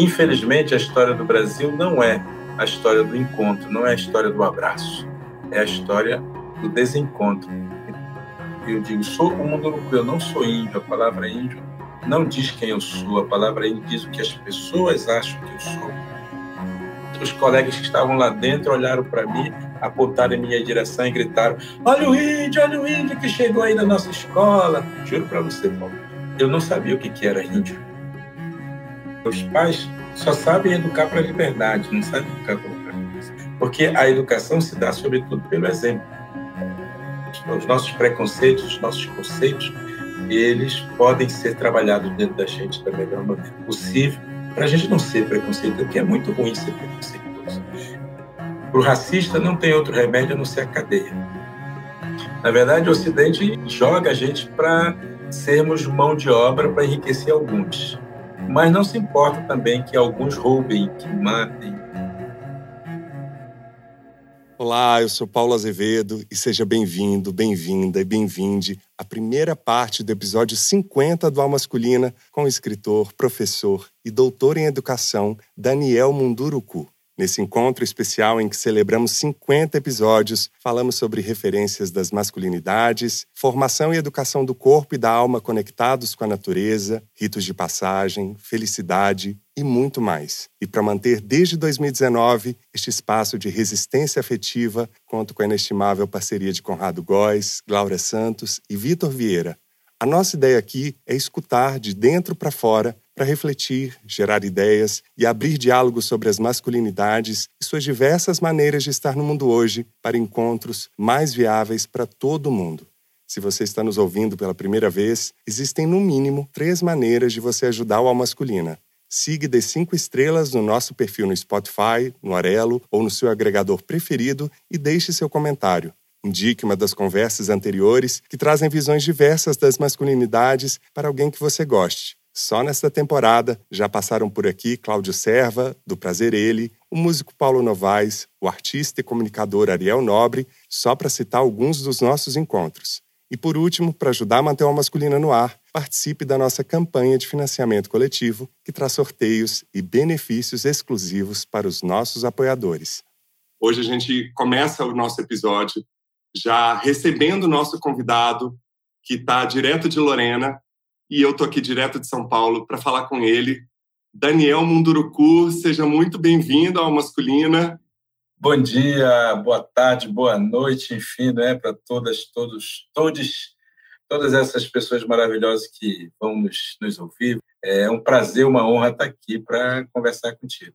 Infelizmente, a história do Brasil não é a história do encontro, não é a história do abraço, é a história do desencontro. Eu digo, sou o Munduruku, eu não sou índio, a palavra índio não diz quem eu sou, a palavra índio diz o que as pessoas acham que eu sou. Os colegas que estavam lá dentro olharam para mim, apontaram em minha direção e gritaram: Olha o índio, olha o índio que chegou aí na nossa escola. Juro para você, Paulo, eu não sabia o que era índio. Os pais só sabem educar para a liberdade, não sabem educar para a Porque a educação se dá, sobretudo, pelo exemplo. Os nossos preconceitos, os nossos conceitos, eles podem ser trabalhados dentro da gente da melhor maneira possível, para a gente não ser preconceituoso, porque é muito ruim ser preconceituoso. Para o racista, não tem outro remédio a não ser a cadeia. Na verdade, o Ocidente joga a gente para sermos mão de obra para enriquecer alguns mas não se importa também que alguns roubem, que matem. Olá, eu sou Paulo Azevedo e seja bem-vindo, bem-vinda e bem-vinde à primeira parte do episódio 50 do Alma Masculina com o escritor, professor e doutor em educação Daniel Munduruku. Nesse encontro especial em que celebramos 50 episódios, falamos sobre referências das masculinidades, formação e educação do corpo e da alma conectados com a natureza, ritos de passagem, felicidade e muito mais. E para manter desde 2019 este espaço de resistência afetiva, conto com a inestimável parceria de Conrado Góes, Glaura Santos e Vitor Vieira. A nossa ideia aqui é escutar de dentro para fora para refletir, gerar ideias e abrir diálogos sobre as masculinidades e suas diversas maneiras de estar no mundo hoje para encontros mais viáveis para todo mundo. Se você está nos ouvindo pela primeira vez, existem no mínimo três maneiras de você ajudar o Alma Masculina. Siga de cinco estrelas no nosso perfil no Spotify, no Arelo ou no seu agregador preferido e deixe seu comentário. Indique uma das conversas anteriores que trazem visões diversas das masculinidades para alguém que você goste. Só nesta temporada já passaram por aqui Cláudio Serva, do Prazer Ele, o músico Paulo Novaes, o artista e comunicador Ariel Nobre, só para citar alguns dos nossos encontros. E por último, para ajudar a manter a masculina no ar, participe da nossa campanha de financiamento coletivo, que traz sorteios e benefícios exclusivos para os nossos apoiadores. Hoje a gente começa o nosso episódio já recebendo o nosso convidado, que está direto de Lorena, e eu tô aqui direto de São Paulo para falar com ele. Daniel Munduruku, seja muito bem-vindo ao Masculina. Bom dia, boa tarde, boa noite, enfim, né, para todas, todos, todos, todas essas pessoas maravilhosas que vão nos, nos ouvir. É um prazer, uma honra estar aqui para conversar contigo.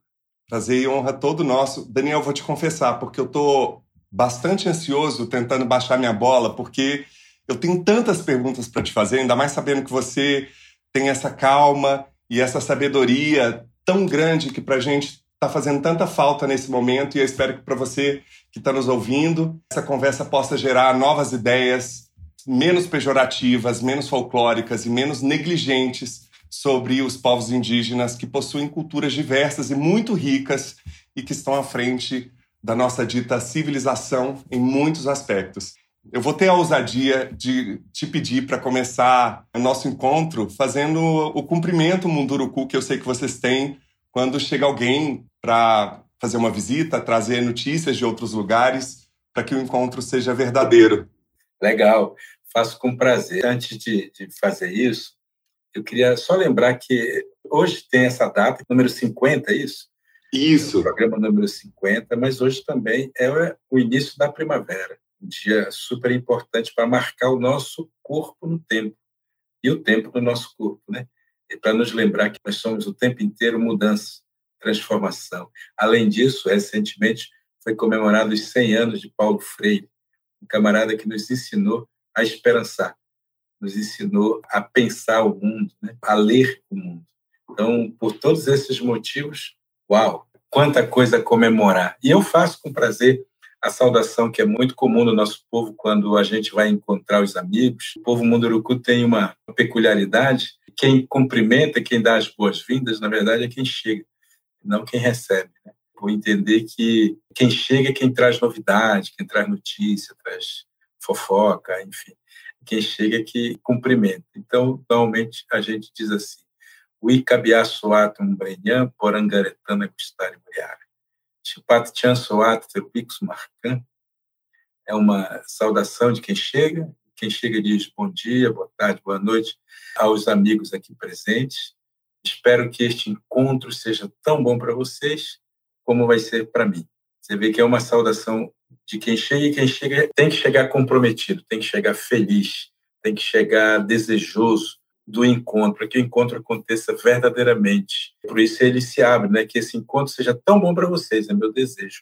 Prazer e honra todo nosso. Daniel, vou te confessar, porque eu tô bastante ansioso tentando baixar minha bola, porque eu tenho tantas perguntas para te fazer, ainda mais sabendo que você tem essa calma e essa sabedoria tão grande que para a gente está fazendo tanta falta nesse momento. E eu espero que para você que está nos ouvindo, essa conversa possa gerar novas ideias, menos pejorativas, menos folclóricas e menos negligentes sobre os povos indígenas que possuem culturas diversas e muito ricas e que estão à frente da nossa dita civilização em muitos aspectos. Eu vou ter a ousadia de te pedir para começar o nosso encontro fazendo o cumprimento Munduruku que eu sei que vocês têm quando chega alguém para fazer uma visita, trazer notícias de outros lugares, para que o encontro seja verdadeiro. Legal, faço com prazer. Antes de, de fazer isso, eu queria só lembrar que hoje tem essa data, número 50, é isso? Isso. É o programa número 50, mas hoje também é o início da primavera dia super importante para marcar o nosso corpo no tempo e o tempo do nosso corpo, né? E para nos lembrar que nós somos o tempo inteiro mudança, transformação. Além disso, recentemente foi comemorado os 100 anos de Paulo Freire, um camarada que nos ensinou a esperançar, nos ensinou a pensar o mundo, né? a ler o mundo. Então, por todos esses motivos, uau, quanta coisa comemorar. E eu faço com prazer a saudação que é muito comum no nosso povo quando a gente vai encontrar os amigos. O povo Munduruku tem uma peculiaridade: quem cumprimenta, quem dá as boas-vindas, na verdade é quem chega, não quem recebe. Né? Por entender que quem chega é quem traz novidade, quem traz notícia, traz fofoca, enfim. Quem chega é que cumprimenta. Então, normalmente a gente diz assim: o Icabiaçoatum Brenham, Porangaretana Gustari Muriara. Chipat Chansoat Tepix Marcan. É uma saudação de quem chega. Quem chega diz bom dia, boa tarde, boa noite aos amigos aqui presentes. Espero que este encontro seja tão bom para vocês como vai ser para mim. Você vê que é uma saudação de quem chega e quem chega tem que chegar comprometido, tem que chegar feliz, tem que chegar desejoso do encontro, para que o encontro aconteça verdadeiramente. Por isso ele se abre, né? Que esse encontro seja tão bom para vocês, é meu desejo.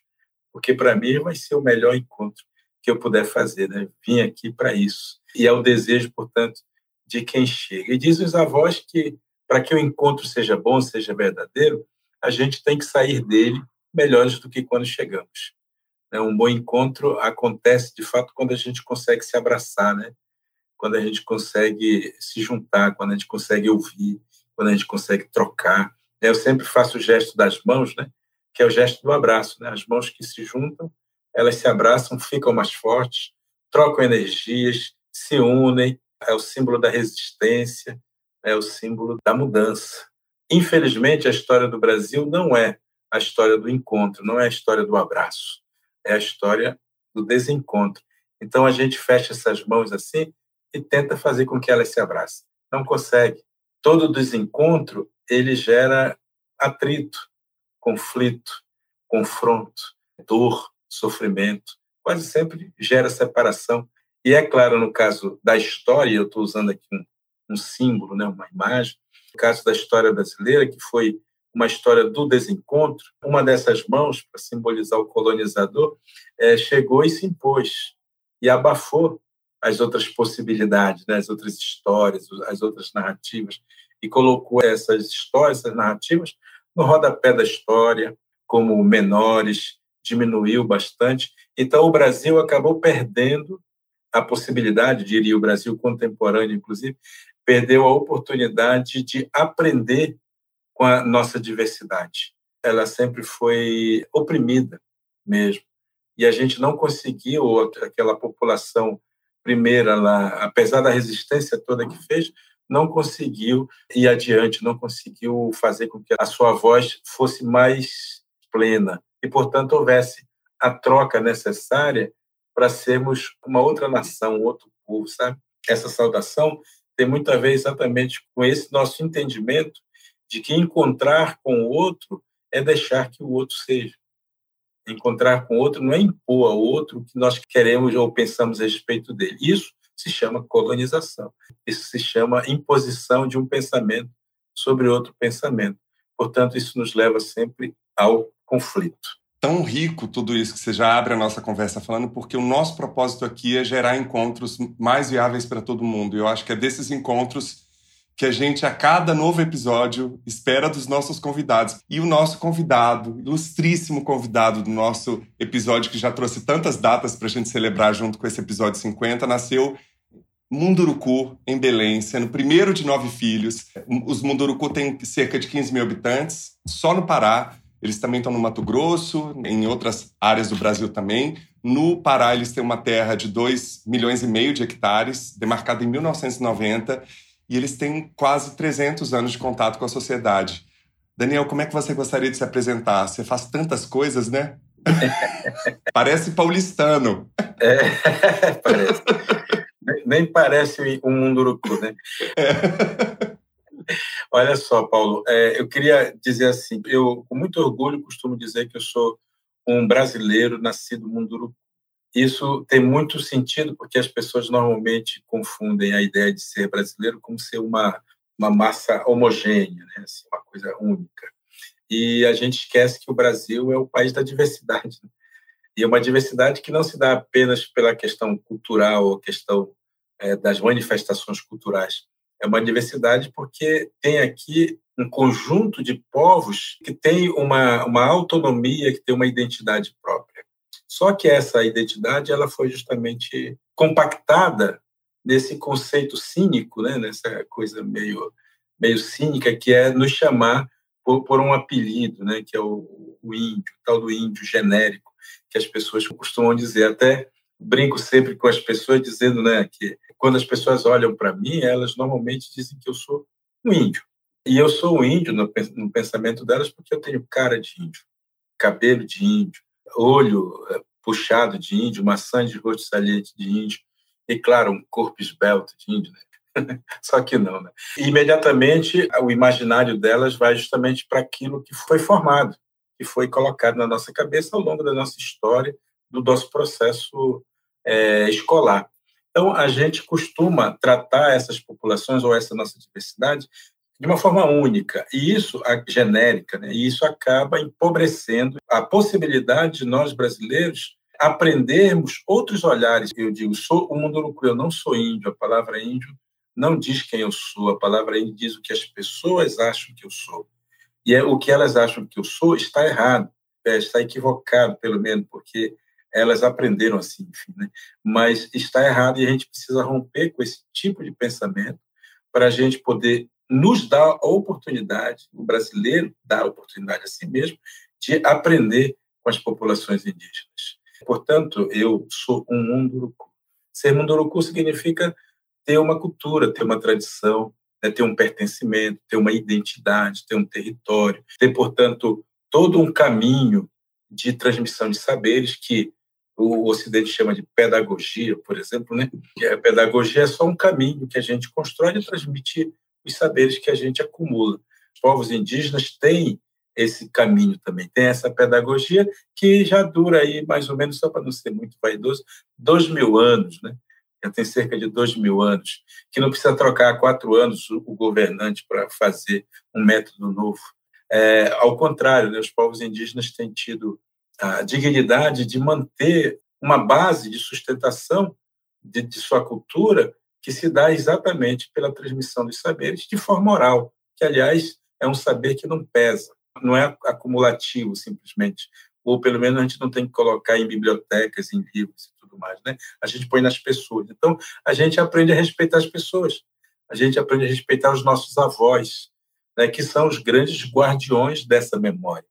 Porque para mim vai ser o melhor encontro que eu puder fazer, né? Vim aqui para isso. E é o desejo, portanto, de quem chega. E dizem os avós que para que o encontro seja bom, seja verdadeiro, a gente tem que sair dele melhores do que quando chegamos. Né? Um bom encontro acontece, de fato, quando a gente consegue se abraçar, né? Quando a gente consegue se juntar, quando a gente consegue ouvir, quando a gente consegue trocar. Né? Eu sempre faço o gesto das mãos, né? que é o gesto do abraço. Né? As mãos que se juntam, elas se abraçam, ficam mais fortes, trocam energias, se unem, é o símbolo da resistência, é o símbolo da mudança. Infelizmente, a história do Brasil não é a história do encontro, não é a história do abraço é a história do desencontro. Então a gente fecha essas mãos assim e tenta fazer com que elas se abracem. Não consegue. Todo desencontro ele gera atrito, conflito, confronto, dor, sofrimento. Quase sempre gera separação. E é claro, no caso da história, eu estou usando aqui um, um símbolo, né, uma imagem, no caso da história brasileira, que foi uma história do desencontro, uma dessas mãos, para simbolizar o colonizador, é, chegou e se impôs e abafou as outras possibilidades, né, as outras histórias, as outras narrativas, e colocou essas histórias, essas narrativas, no rodapé da história, como menores, diminuiu bastante. Então, o Brasil acabou perdendo a possibilidade, diria o Brasil contemporâneo, inclusive, perdeu a oportunidade de aprender com a nossa diversidade. Ela sempre foi oprimida mesmo. E a gente não conseguiu, aquela população primeira lá, apesar da resistência toda que fez, não conseguiu ir adiante, não conseguiu fazer com que a sua voz fosse mais plena e, portanto, houvesse a troca necessária para sermos uma outra nação, outro povo, sabe? Essa saudação tem muito a ver exatamente com esse nosso entendimento de que encontrar com o outro é deixar que o outro seja. Encontrar com outro não é impor ao outro o que nós queremos ou pensamos a respeito dele. Isso se chama colonização. Isso se chama imposição de um pensamento sobre outro pensamento. Portanto, isso nos leva sempre ao conflito. Tão rico tudo isso que você já abre a nossa conversa falando, porque o nosso propósito aqui é gerar encontros mais viáveis para todo mundo. Eu acho que é desses encontros que a gente, a cada novo episódio, espera dos nossos convidados. E o nosso convidado, ilustríssimo convidado do nosso episódio, que já trouxe tantas datas para a gente celebrar junto com esse episódio 50, nasceu Munduruku, em Belém, sendo o primeiro de nove filhos. Os Munduruku têm cerca de 15 mil habitantes, só no Pará. Eles também estão no Mato Grosso, em outras áreas do Brasil também. No Pará, eles têm uma terra de 2 milhões e meio de hectares, demarcada em 1990 e eles têm quase 300 anos de contato com a sociedade. Daniel, como é que você gostaria de se apresentar? Você faz tantas coisas, né? parece paulistano. É, parece. Nem parece um munduruku, né? É. Olha só, Paulo, é, eu queria dizer assim, eu com muito orgulho costumo dizer que eu sou um brasileiro nascido munduruku. Isso tem muito sentido porque as pessoas normalmente confundem a ideia de ser brasileiro como ser uma, uma massa homogênea, né? assim, uma coisa única. E a gente esquece que o Brasil é o país da diversidade. Né? E é uma diversidade que não se dá apenas pela questão cultural ou questão é, das manifestações culturais. É uma diversidade porque tem aqui um conjunto de povos que tem uma, uma autonomia, que tem uma identidade própria. Só que essa identidade ela foi justamente compactada nesse conceito cínico, né? nessa coisa meio, meio cínica, que é nos chamar por, por um apelido, né? que é o, o índio, o tal do índio genérico, que as pessoas costumam dizer. Até brinco sempre com as pessoas dizendo né, que quando as pessoas olham para mim, elas normalmente dizem que eu sou um índio. E eu sou um índio no, no pensamento delas porque eu tenho cara de índio, cabelo de índio, olho eh, puxado de índio, maçã de rosto saliente de índio, e, claro, um corpo esbelto de índio, né? Só que não, né? E, imediatamente, o imaginário delas vai justamente para aquilo que foi formado, que foi colocado na nossa cabeça ao longo da nossa história, do nosso processo é, escolar. Então, a gente costuma tratar essas populações ou essa nossa diversidade de uma forma única, e isso, genérica, né? e isso acaba empobrecendo a possibilidade de nós brasileiros aprendermos outros olhares. Eu digo, sou o Munduruku, eu não sou índio, a palavra índio não diz quem eu sou, a palavra índio diz o que as pessoas acham que eu sou. E é o que elas acham que eu sou está errado, é, está equivocado, pelo menos, porque elas aprenderam assim, enfim, né? Mas está errado e a gente precisa romper com esse tipo de pensamento para a gente poder nos dar a oportunidade, o brasileiro dá a oportunidade a si mesmo, de aprender com as populações indígenas. Portanto, eu sou um munduruku. Ser munduruku significa ter uma cultura, ter uma tradição, né, ter um pertencimento, ter uma identidade, ter um território, ter, portanto, todo um caminho de transmissão de saberes que o Ocidente chama de pedagogia, por exemplo, né? E a pedagogia é só um caminho que a gente constrói de transmitir os saberes que a gente acumula. Os povos indígenas têm esse caminho também. Tem essa pedagogia que já dura aí, mais ou menos, só para não ser muito vaidoso, dois mil anos, né? Já tem cerca de dois mil anos, que não precisa trocar há quatro anos o governante para fazer um método novo. É, ao contrário, né, os povos indígenas têm tido a dignidade de manter uma base de sustentação de, de sua cultura que se dá exatamente pela transmissão dos saberes de forma oral, que, aliás, é um saber que não pesa não é acumulativo simplesmente, ou pelo menos a gente não tem que colocar em bibliotecas, em livros e tudo mais, né? A gente põe nas pessoas. Então, a gente aprende a respeitar as pessoas, a gente aprende a respeitar os nossos avós, né? Que são os grandes guardiões dessa memória,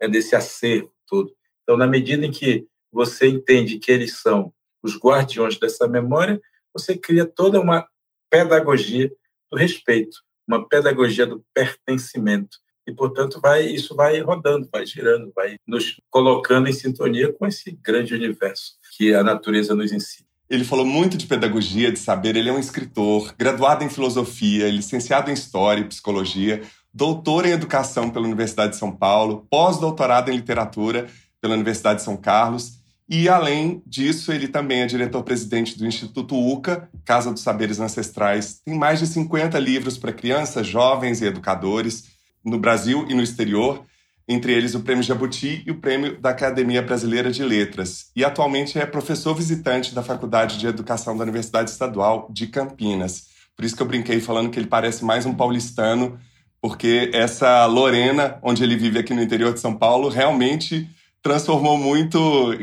né? desse acervo todo. Então, na medida em que você entende que eles são os guardiões dessa memória, você cria toda uma pedagogia do respeito, uma pedagogia do pertencimento, e, portanto, vai, isso vai rodando, vai girando, vai nos colocando em sintonia com esse grande universo que a natureza nos ensina. Ele falou muito de pedagogia, de saber. Ele é um escritor, graduado em filosofia, licenciado em história e psicologia, doutor em educação pela Universidade de São Paulo, pós-doutorado em literatura pela Universidade de São Carlos. E, além disso, ele também é diretor-presidente do Instituto UCA, Casa dos Saberes Ancestrais. Tem mais de 50 livros para crianças, jovens e educadores no Brasil e no exterior, entre eles o Prêmio Jabuti e o Prêmio da Academia Brasileira de Letras. E atualmente é professor visitante da Faculdade de Educação da Universidade Estadual de Campinas. Por isso que eu brinquei falando que ele parece mais um paulistano, porque essa Lorena, onde ele vive aqui no interior de São Paulo, realmente transformou muito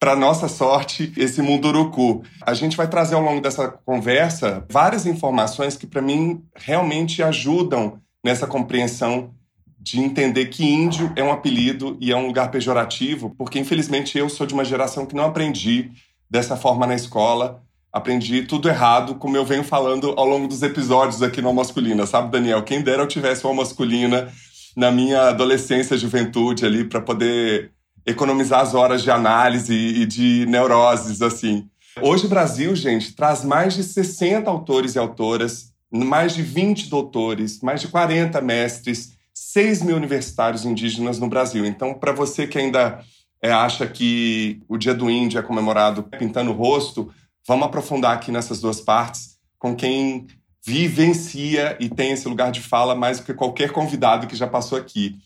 para nossa sorte, esse munduruku. A gente vai trazer ao longo dessa conversa várias informações que, para mim, realmente ajudam nessa compreensão de entender que índio é um apelido e é um lugar pejorativo, porque infelizmente eu sou de uma geração que não aprendi dessa forma na escola. Aprendi tudo errado, como eu venho falando ao longo dos episódios aqui no Masculina, sabe, Daniel? Quem dera eu tivesse uma masculina na minha adolescência, juventude ali, para poder economizar as horas de análise e de neuroses, assim. Hoje o Brasil, gente, traz mais de 60 autores e autoras mais de 20 doutores, mais de 40 mestres, 6 mil universitários indígenas no Brasil. Então, para você que ainda é, acha que o Dia do Índio é comemorado pintando o rosto, vamos aprofundar aqui nessas duas partes com quem vivencia e tem esse lugar de fala mais do que qualquer convidado que já passou aqui.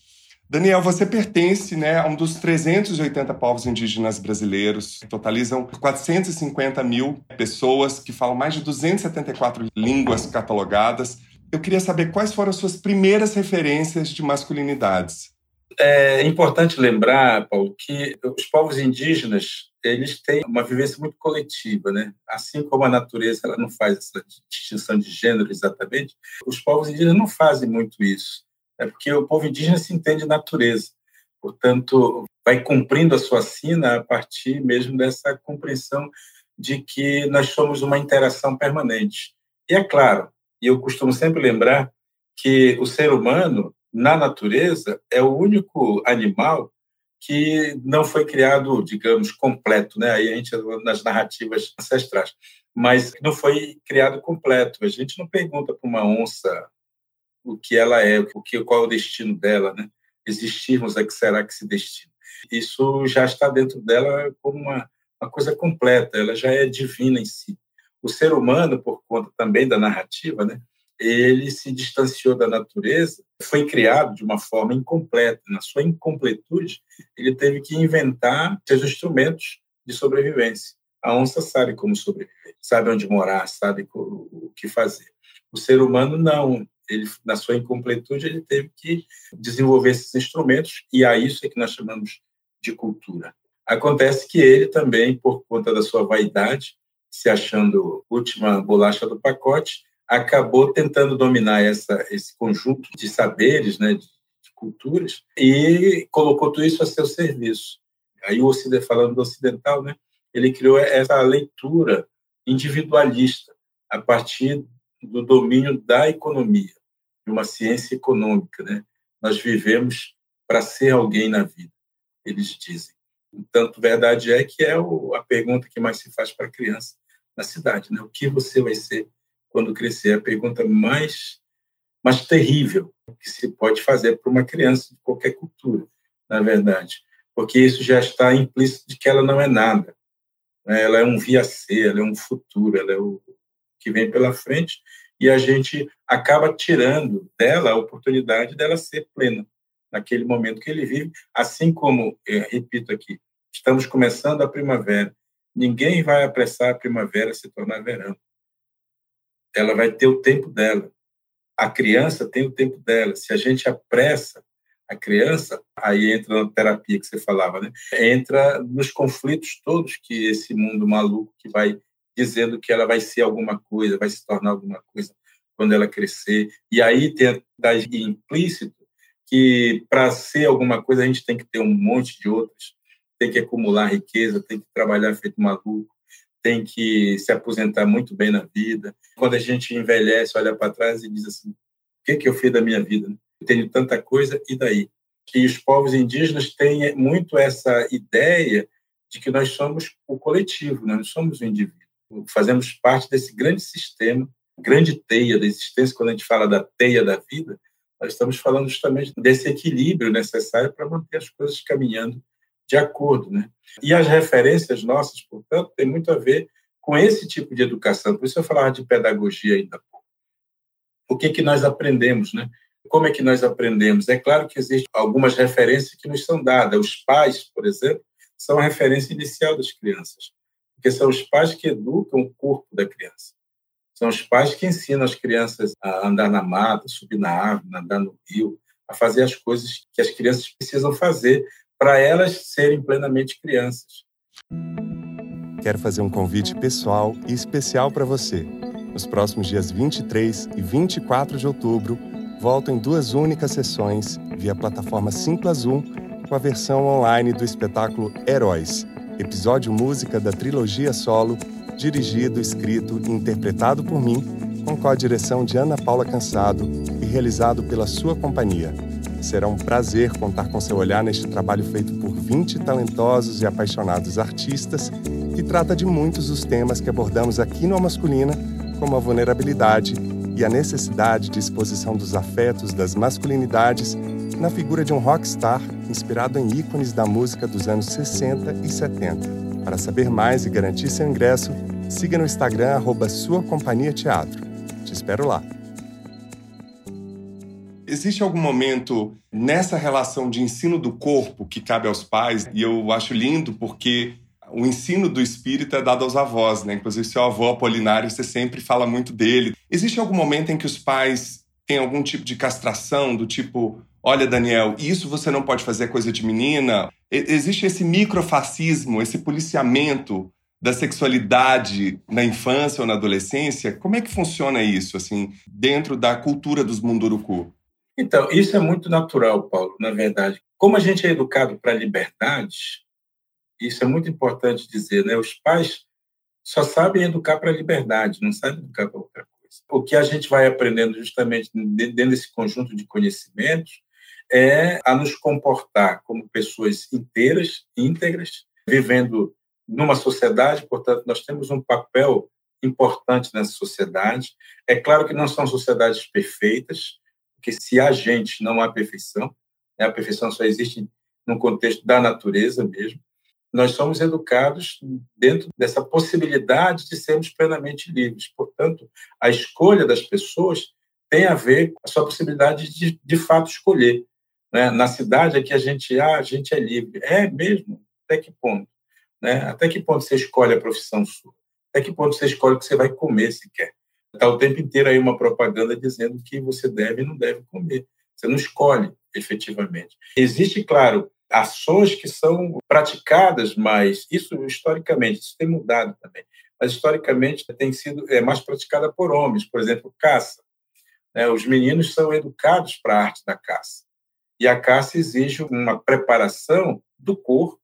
Daniel, você pertence né, a um dos 380 povos indígenas brasileiros, que totalizam 450 mil pessoas, que falam mais de 274 línguas catalogadas. Eu queria saber quais foram as suas primeiras referências de masculinidades. É importante lembrar, Paulo, que os povos indígenas eles têm uma vivência muito coletiva, né? Assim como a natureza ela não faz essa distinção de gênero exatamente, os povos indígenas não fazem muito isso é porque o povo indígena se entende natureza. Portanto, vai cumprindo a sua sina a partir mesmo dessa compreensão de que nós somos uma interação permanente. E é claro, e eu costumo sempre lembrar que o ser humano, na natureza, é o único animal que não foi criado, digamos, completo, né? Aí a gente nas narrativas ancestrais, mas não foi criado completo. A gente não pergunta para uma onça o que ela é, o que, qual é o destino dela, né? Existirmos a que será que se destina. Isso já está dentro dela como uma, uma coisa completa. Ela já é divina em si. O ser humano, por conta também da narrativa, né? ele se distanciou da natureza, foi criado de uma forma incompleta. Na sua incompletude, ele teve que inventar seus instrumentos de sobrevivência. A onça sabe como sobreviver, sabe onde morar, sabe o que fazer. O ser humano não. Ele, na sua incompletude, ele teve que desenvolver esses instrumentos e a isso é que nós chamamos de cultura. Acontece que ele também, por conta da sua vaidade, se achando última bolacha do pacote, acabou tentando dominar essa, esse conjunto de saberes, né, de, de culturas, e colocou tudo isso a seu serviço. Aí o Ocidente, falando do ocidental, né, ele criou essa leitura individualista a partir do domínio da economia, de uma ciência econômica, né? Nós vivemos para ser alguém na vida, eles dizem. Tanto verdade é que é a pergunta que mais se faz para a criança na cidade, né? O que você vai ser quando crescer. A pergunta mais, mais terrível que se pode fazer para uma criança de qualquer cultura, na verdade, porque isso já está implícito de que ela não é nada. Né? Ela é um via ser, ela é um futuro, ela é o que vem pela frente e a gente acaba tirando dela a oportunidade dela ser plena naquele momento que ele vive, assim como, é, repito aqui, estamos começando a primavera. Ninguém vai apressar a primavera se tornar verão ela vai ter o tempo dela. A criança tem o tempo dela. Se a gente apressa a criança, aí entra na terapia que você falava, né? Entra nos conflitos todos que esse mundo maluco que vai dizendo que ela vai ser alguma coisa, vai se tornar alguma coisa quando ela crescer. E aí tem tá implícito que para ser alguma coisa a gente tem que ter um monte de outras, tem que acumular riqueza, tem que trabalhar feito maluco, tem que se aposentar muito bem na vida. Quando a gente envelhece, olha para trás e diz assim: o que, que eu fiz da minha vida? Eu tenho tanta coisa, e daí? E os povos indígenas têm muito essa ideia de que nós somos o coletivo, nós não somos o indivíduo. Fazemos parte desse grande sistema, grande teia da existência. Quando a gente fala da teia da vida, nós estamos falando justamente desse equilíbrio necessário para manter as coisas caminhando de acordo, né? E as referências nossas, portanto, têm muito a ver com esse tipo de educação. Por isso eu falava de pedagogia ainda há pouco. O que que nós aprendemos, né? Como é que nós aprendemos? É claro que existem algumas referências que nos são dadas. Os pais, por exemplo, são a referência inicial das crianças, porque são os pais que educam o corpo da criança. São os pais que ensinam as crianças a andar na mata, subir na árvore, andar no rio, a fazer as coisas que as crianças precisam fazer para elas serem plenamente crianças. Quero fazer um convite pessoal e especial para você. Nos próximos dias 23 e 24 de outubro, volto em duas únicas sessões via plataforma Simples Zoom com a versão online do espetáculo Heróis, episódio música da trilogia solo, dirigido, escrito e interpretado por mim, com co-direção de Ana Paula Cansado e realizado pela sua companhia. Será um prazer contar com seu olhar neste trabalho feito por 20 talentosos e apaixonados artistas que trata de muitos dos temas que abordamos aqui no A Masculina, como a vulnerabilidade e a necessidade de exposição dos afetos das masculinidades na figura de um rockstar inspirado em ícones da música dos anos 60 e 70. Para saber mais e garantir seu ingresso, siga no Instagram arroba Sua Companhia Teatro. Te espero lá. Existe algum momento nessa relação de ensino do corpo que cabe aos pais? E eu acho lindo porque o ensino do espírito é dado aos avós, né? Inclusive, seu avô Apolinário, você sempre fala muito dele. Existe algum momento em que os pais têm algum tipo de castração, do tipo, olha, Daniel, isso você não pode fazer coisa de menina? Existe esse microfascismo, esse policiamento da sexualidade na infância ou na adolescência? Como é que funciona isso, assim, dentro da cultura dos Munduruku? Então, isso é muito natural, Paulo, na verdade. Como a gente é educado para a liberdade, isso é muito importante dizer, né? Os pais só sabem educar para a liberdade, não sabem educar para outra coisa. O que a gente vai aprendendo justamente dentro desse conjunto de conhecimentos é a nos comportar como pessoas inteiras, íntegras, vivendo numa sociedade, portanto, nós temos um papel importante nessa sociedade. É claro que não são sociedades perfeitas, porque se há gente, não há perfeição. Né? A perfeição só existe no contexto da natureza mesmo. Nós somos educados dentro dessa possibilidade de sermos plenamente livres. Portanto, a escolha das pessoas tem a ver com a sua possibilidade de, de fato, escolher. Né? Na cidade aqui a gente, ah, a gente é livre. É mesmo? Até que ponto? Né? Até que ponto você escolhe a profissão sua? Até que ponto você escolhe o que você vai comer se quer? Está o tempo inteiro aí uma propaganda dizendo que você deve e não deve comer. Você não escolhe efetivamente. Existe, claro, ações que são praticadas, mas isso historicamente, isso tem mudado também, mas historicamente tem sido é, mais praticada por homens, por exemplo, caça. Né? Os meninos são educados para a arte da caça. E a caça exige uma preparação do corpo,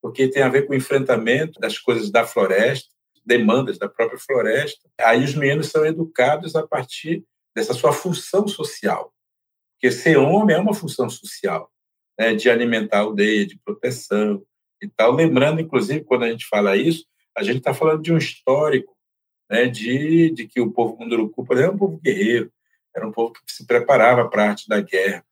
porque tem a ver com o enfrentamento das coisas da floresta, demandas da própria floresta. Aí os meninos são educados a partir dessa sua função social, porque ser homem é uma função social, né, de alimentar a aldeia, de proteção e tal. Lembrando, inclusive, quando a gente fala isso, a gente está falando de um histórico né, de, de que o povo Munduruku, por exemplo, era um povo guerreiro, era um povo que se preparava para a arte da guerra.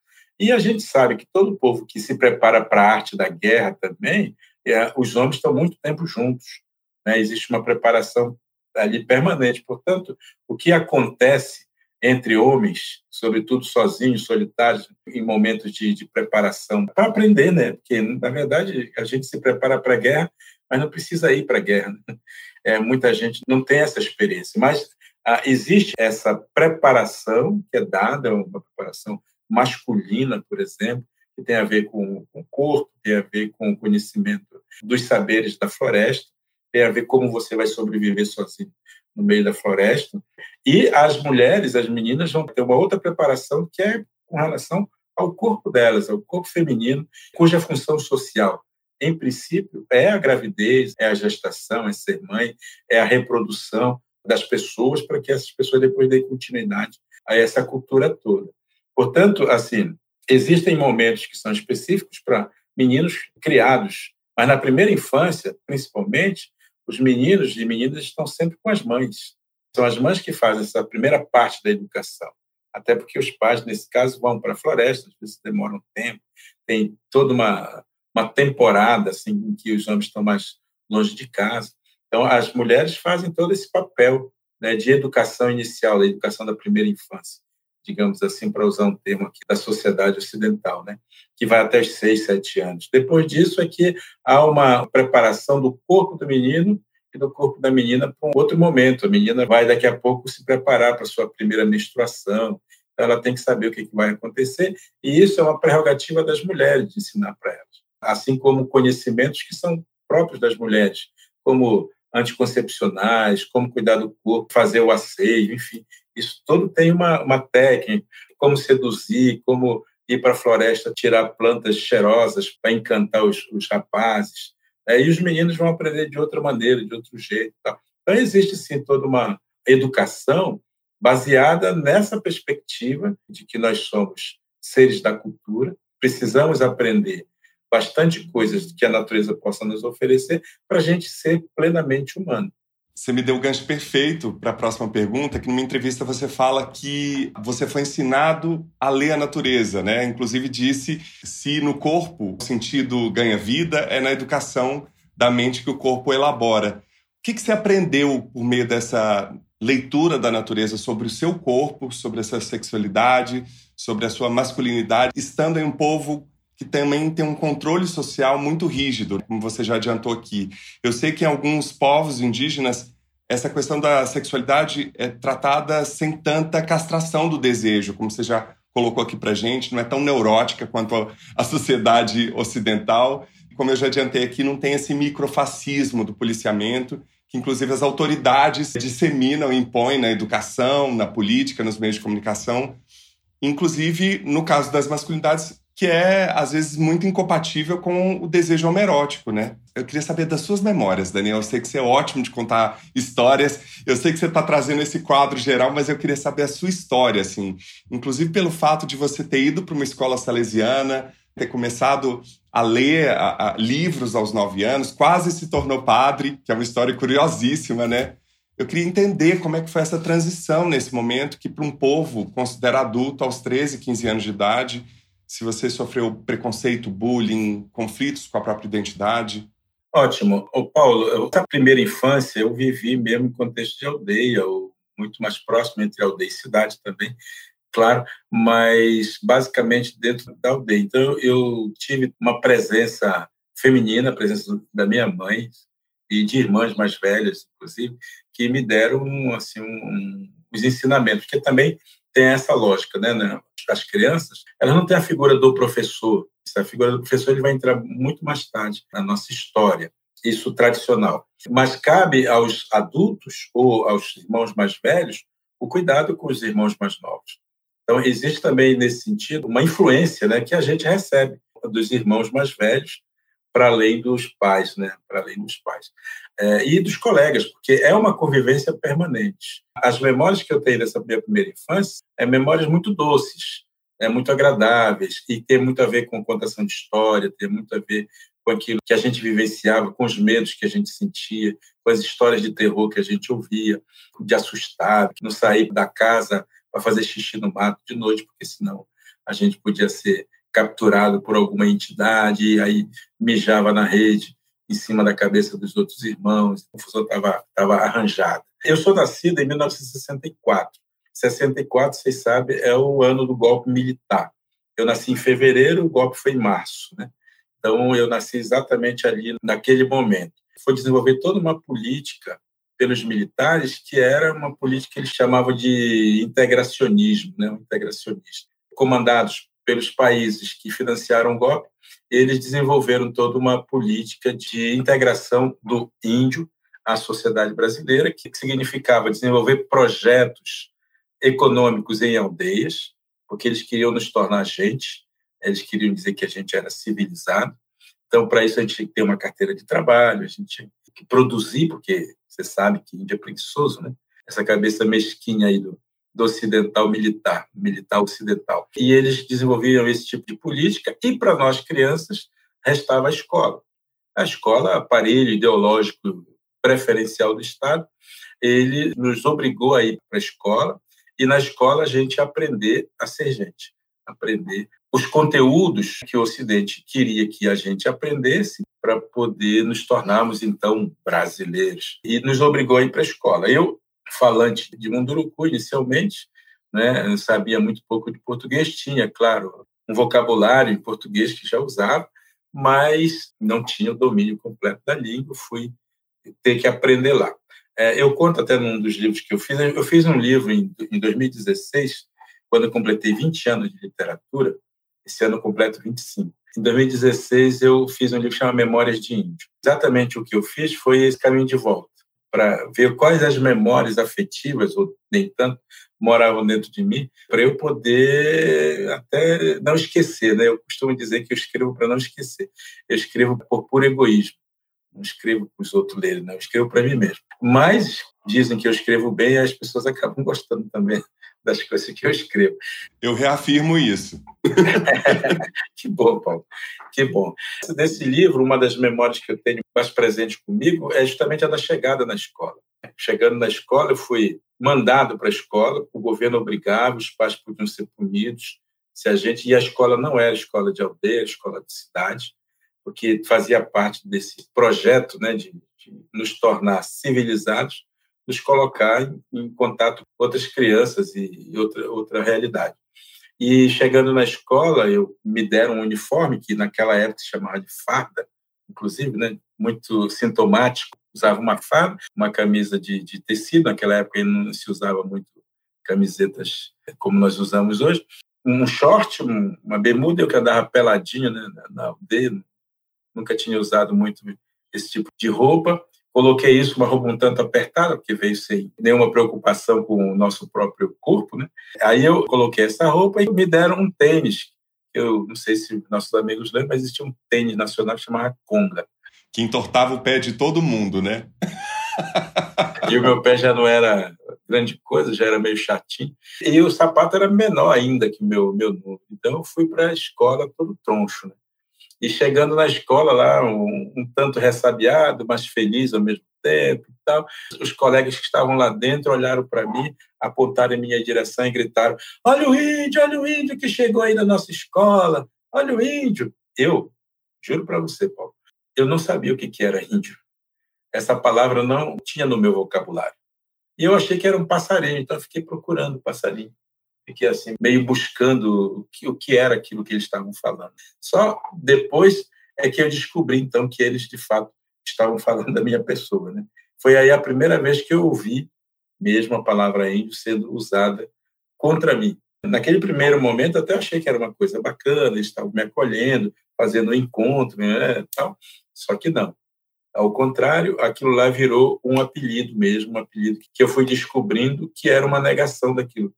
E a gente sabe que todo povo que se prepara para a arte da guerra também, é, os homens estão muito tempo juntos. Né? Existe uma preparação ali permanente. Portanto, o que acontece entre homens, sobretudo sozinhos, solitários, em momentos de, de preparação, para aprender, né? Porque, na verdade, a gente se prepara para a guerra, mas não precisa ir para a guerra. Né? É, muita gente não tem essa experiência. Mas ah, existe essa preparação que é dada, uma preparação masculina, por exemplo, que tem a ver com, o corpo, tem a ver com o conhecimento dos saberes da floresta, tem a ver como você vai sobreviver sozinho no meio da floresta. E as mulheres, as meninas, vão ter uma outra preparação que é com relação ao corpo delas, ao corpo feminino, cuja função social, em princípio, é a gravidez, é a gestação, é ser mãe, é a reprodução das pessoas para que essas pessoas depois deem continuidade a essa cultura toda. Portanto, assim, existem momentos que são específicos para meninos criados, mas na primeira infância, principalmente, os meninos e meninas estão sempre com as mães. São as mães que fazem essa primeira parte da educação. Até porque os pais, nesse caso, vão para a floresta, às vezes demoram tempo, tem toda uma, uma temporada assim, em que os homens estão mais longe de casa. Então, as mulheres fazem todo esse papel né, de educação inicial, da educação da primeira infância digamos assim, para usar um termo aqui da sociedade ocidental, né? que vai até os seis, sete anos. Depois disso é que há uma preparação do corpo do menino e do corpo da menina para um outro momento. A menina vai daqui a pouco se preparar para sua primeira menstruação, então ela tem que saber o que vai acontecer, e isso é uma prerrogativa das mulheres de ensinar para elas, assim como conhecimentos que são próprios das mulheres, como anticoncepcionais, como cuidar do corpo, fazer o asseio, enfim. Isso tudo tem uma, uma técnica, como seduzir, como ir para a floresta tirar plantas cheirosas para encantar os, os rapazes. É, e os meninos vão aprender de outra maneira, de outro jeito. Tá? Então, existe sim toda uma educação baseada nessa perspectiva de que nós somos seres da cultura, precisamos aprender bastante coisas que a natureza possa nos oferecer para a gente ser plenamente humano. Você me deu o gancho perfeito para a próxima pergunta, que numa entrevista você fala que você foi ensinado a ler a natureza, né? Inclusive disse se no corpo o sentido ganha vida, é na educação da mente que o corpo elabora. O que, que você aprendeu por meio dessa leitura da natureza sobre o seu corpo, sobre essa sexualidade, sobre a sua masculinidade, estando em um povo que também tem um controle social muito rígido, como você já adiantou aqui. Eu sei que em alguns povos indígenas essa questão da sexualidade é tratada sem tanta castração do desejo, como você já colocou aqui pra gente, não é tão neurótica quanto a sociedade ocidental. Como eu já adiantei aqui, não tem esse microfascismo do policiamento, que inclusive as autoridades disseminam e impõem na educação, na política, nos meios de comunicação. Inclusive, no caso das masculinidades, que é, às vezes, muito incompatível com o desejo homerótico, né? Eu queria saber das suas memórias, Daniel. Eu sei que você é ótimo de contar histórias. Eu sei que você está trazendo esse quadro geral, mas eu queria saber a sua história, assim. Inclusive pelo fato de você ter ido para uma escola salesiana, ter começado a ler a, a, livros aos nove anos, quase se tornou padre, que é uma história curiosíssima, né? Eu queria entender como é que foi essa transição nesse momento, que para um povo considera adulto aos 13, 15 anos de idade, se você sofreu preconceito, bullying, conflitos com a própria identidade. Ótimo. Ô, Paulo, a primeira infância eu vivi mesmo em contexto de aldeia, ou muito mais próximo entre aldeia e cidade também, claro, mas basicamente dentro da aldeia. Então, eu tive uma presença feminina, a presença da minha mãe e de irmãs mais velhas, inclusive, que me deram assim um, os ensinamentos, que também tem essa lógica, né, né? As crianças, elas não têm a figura do professor. A figura do professor ele vai entrar muito mais tarde na nossa história, isso tradicional. Mas cabe aos adultos ou aos irmãos mais velhos o cuidado com os irmãos mais novos. Então, existe também, nesse sentido, uma influência né, que a gente recebe dos irmãos mais velhos para além dos pais, né? Para além dos pais é, e dos colegas, porque é uma convivência permanente. As memórias que eu tenho dessa minha primeira infância é memórias muito doces, é muito agradáveis e tem muito a ver com contação de história, tem muito a ver com aquilo que a gente vivenciava, com os medos que a gente sentia, com as histórias de terror que a gente ouvia, de assustar, que não sair da casa para fazer xixi no mato de noite, porque senão a gente podia ser capturado por alguma entidade aí mijava na rede em cima da cabeça dos outros irmãos, a confusão estava tava arranjada. Eu sou nascido em 1964. 64, vocês sabem, é o ano do golpe militar. Eu nasci em fevereiro, o golpe foi em março, né? Então eu nasci exatamente ali naquele momento. Foi desenvolver toda uma política pelos militares que era uma política que eles chamavam de integracionismo, né? Um integracionista, comandados pelos países que financiaram o golpe, eles desenvolveram toda uma política de integração do índio à sociedade brasileira, que significava desenvolver projetos econômicos em aldeias, porque eles queriam nos tornar gente, eles queriam dizer que a gente era civilizado. Então, para isso, a gente tinha que ter uma carteira de trabalho, a gente tinha que produzir, porque você sabe que índio é preguiçoso, né? Essa cabeça mesquinha aí do, do ocidental militar, militar ocidental. E eles desenvolviam esse tipo de política, e para nós crianças restava a escola. A escola, aparelho ideológico preferencial do Estado, ele nos obrigou a ir para a escola, e na escola a gente aprender a ser gente, aprender os conteúdos que o Ocidente queria que a gente aprendesse para poder nos tornarmos, então, brasileiros. E nos obrigou a ir para a escola. Eu falante de Munduruku inicialmente, né? sabia muito pouco de português, tinha, claro, um vocabulário em português que já usava, mas não tinha o domínio completo da língua, fui ter que aprender lá. É, eu conto até num dos livros que eu fiz, eu fiz um livro em, em 2016, quando eu completei 20 anos de literatura, esse ano completo 25. Em 2016, eu fiz um livro chamado Memórias de Índio. Exatamente o que eu fiz foi esse caminho de volta para ver quais as memórias afetivas, ou nem tanto, moravam dentro de mim, para eu poder até não esquecer. Né? Eu costumo dizer que eu escrevo para não esquecer. Eu escrevo por puro egoísmo. Não escrevo para os outros lerem, não. Eu escrevo para mim mesmo. Mas dizem que eu escrevo bem e as pessoas acabam gostando também das coisas que eu escrevo. Eu reafirmo isso. que bom, Paulo. Que bom. Nesse livro, uma das memórias que eu tenho mais presente comigo é justamente a da chegada na escola. Chegando na escola, eu fui mandado para a escola, o governo obrigava, os pais podiam ser punidos se a gente e a escola não era escola de aldeia, escola de cidade, porque fazia parte desse projeto, né, de, de nos tornar civilizados nos colocar em, em contato com outras crianças e, e, outra, outra realidade. E chegando na escola, eu me deram um uniforme que naquela época se chamava de farda, inclusive, né, muito sintomático. Usava uma farda, uma camisa de, de tecido, naquela época não se usava muito camisetas como nós usamos hoje, um short, um, uma bermuda, eu que andava peladinho né, na aldeia, nunca tinha usado muito esse tipo de roupa, Coloquei isso uma roupa um tanto apertada, porque veio sem nenhuma preocupação com o nosso próprio corpo, né? Aí eu coloquei essa roupa e me deram um tênis Eu não sei se nossos amigos lembram, mas existia um tênis nacional que chamava Conga. Que entortava o pé de todo mundo, né? e o meu pé já não era grande coisa, já era meio chatinho. E o sapato era menor ainda que o meu, meu número. Então eu fui para a escola todo troncho, né? E chegando na escola lá, um, um, tanto ressabiado, mas feliz ao mesmo tempo e tal. Os colegas que estavam lá dentro olharam para mim, apontaram em minha direção e gritaram: Olha o índio, olha o índio que chegou aí na nossa escola, olha o índio. Eu, juro para você, Paulo, eu não sabia o que, que era índio. Essa palavra não tinha no meu vocabulário. E eu achei que era um passarinho, então fiquei procurando passarinho fiquei assim meio buscando o que, o que era aquilo que eles estavam falando. Só depois é que eu descobri então que eles de fato estavam falando da minha pessoa, né? Foi aí a primeira vez que eu ouvi mesmo a palavra índio sendo usada contra mim. Naquele primeiro momento até achei que era uma coisa bacana, eles estavam me acolhendo, fazendo um encontro, né, tal. Só que não. Ao contrário, aquilo lá virou um apelido mesmo, um apelido que eu fui descobrindo que era uma negação daquilo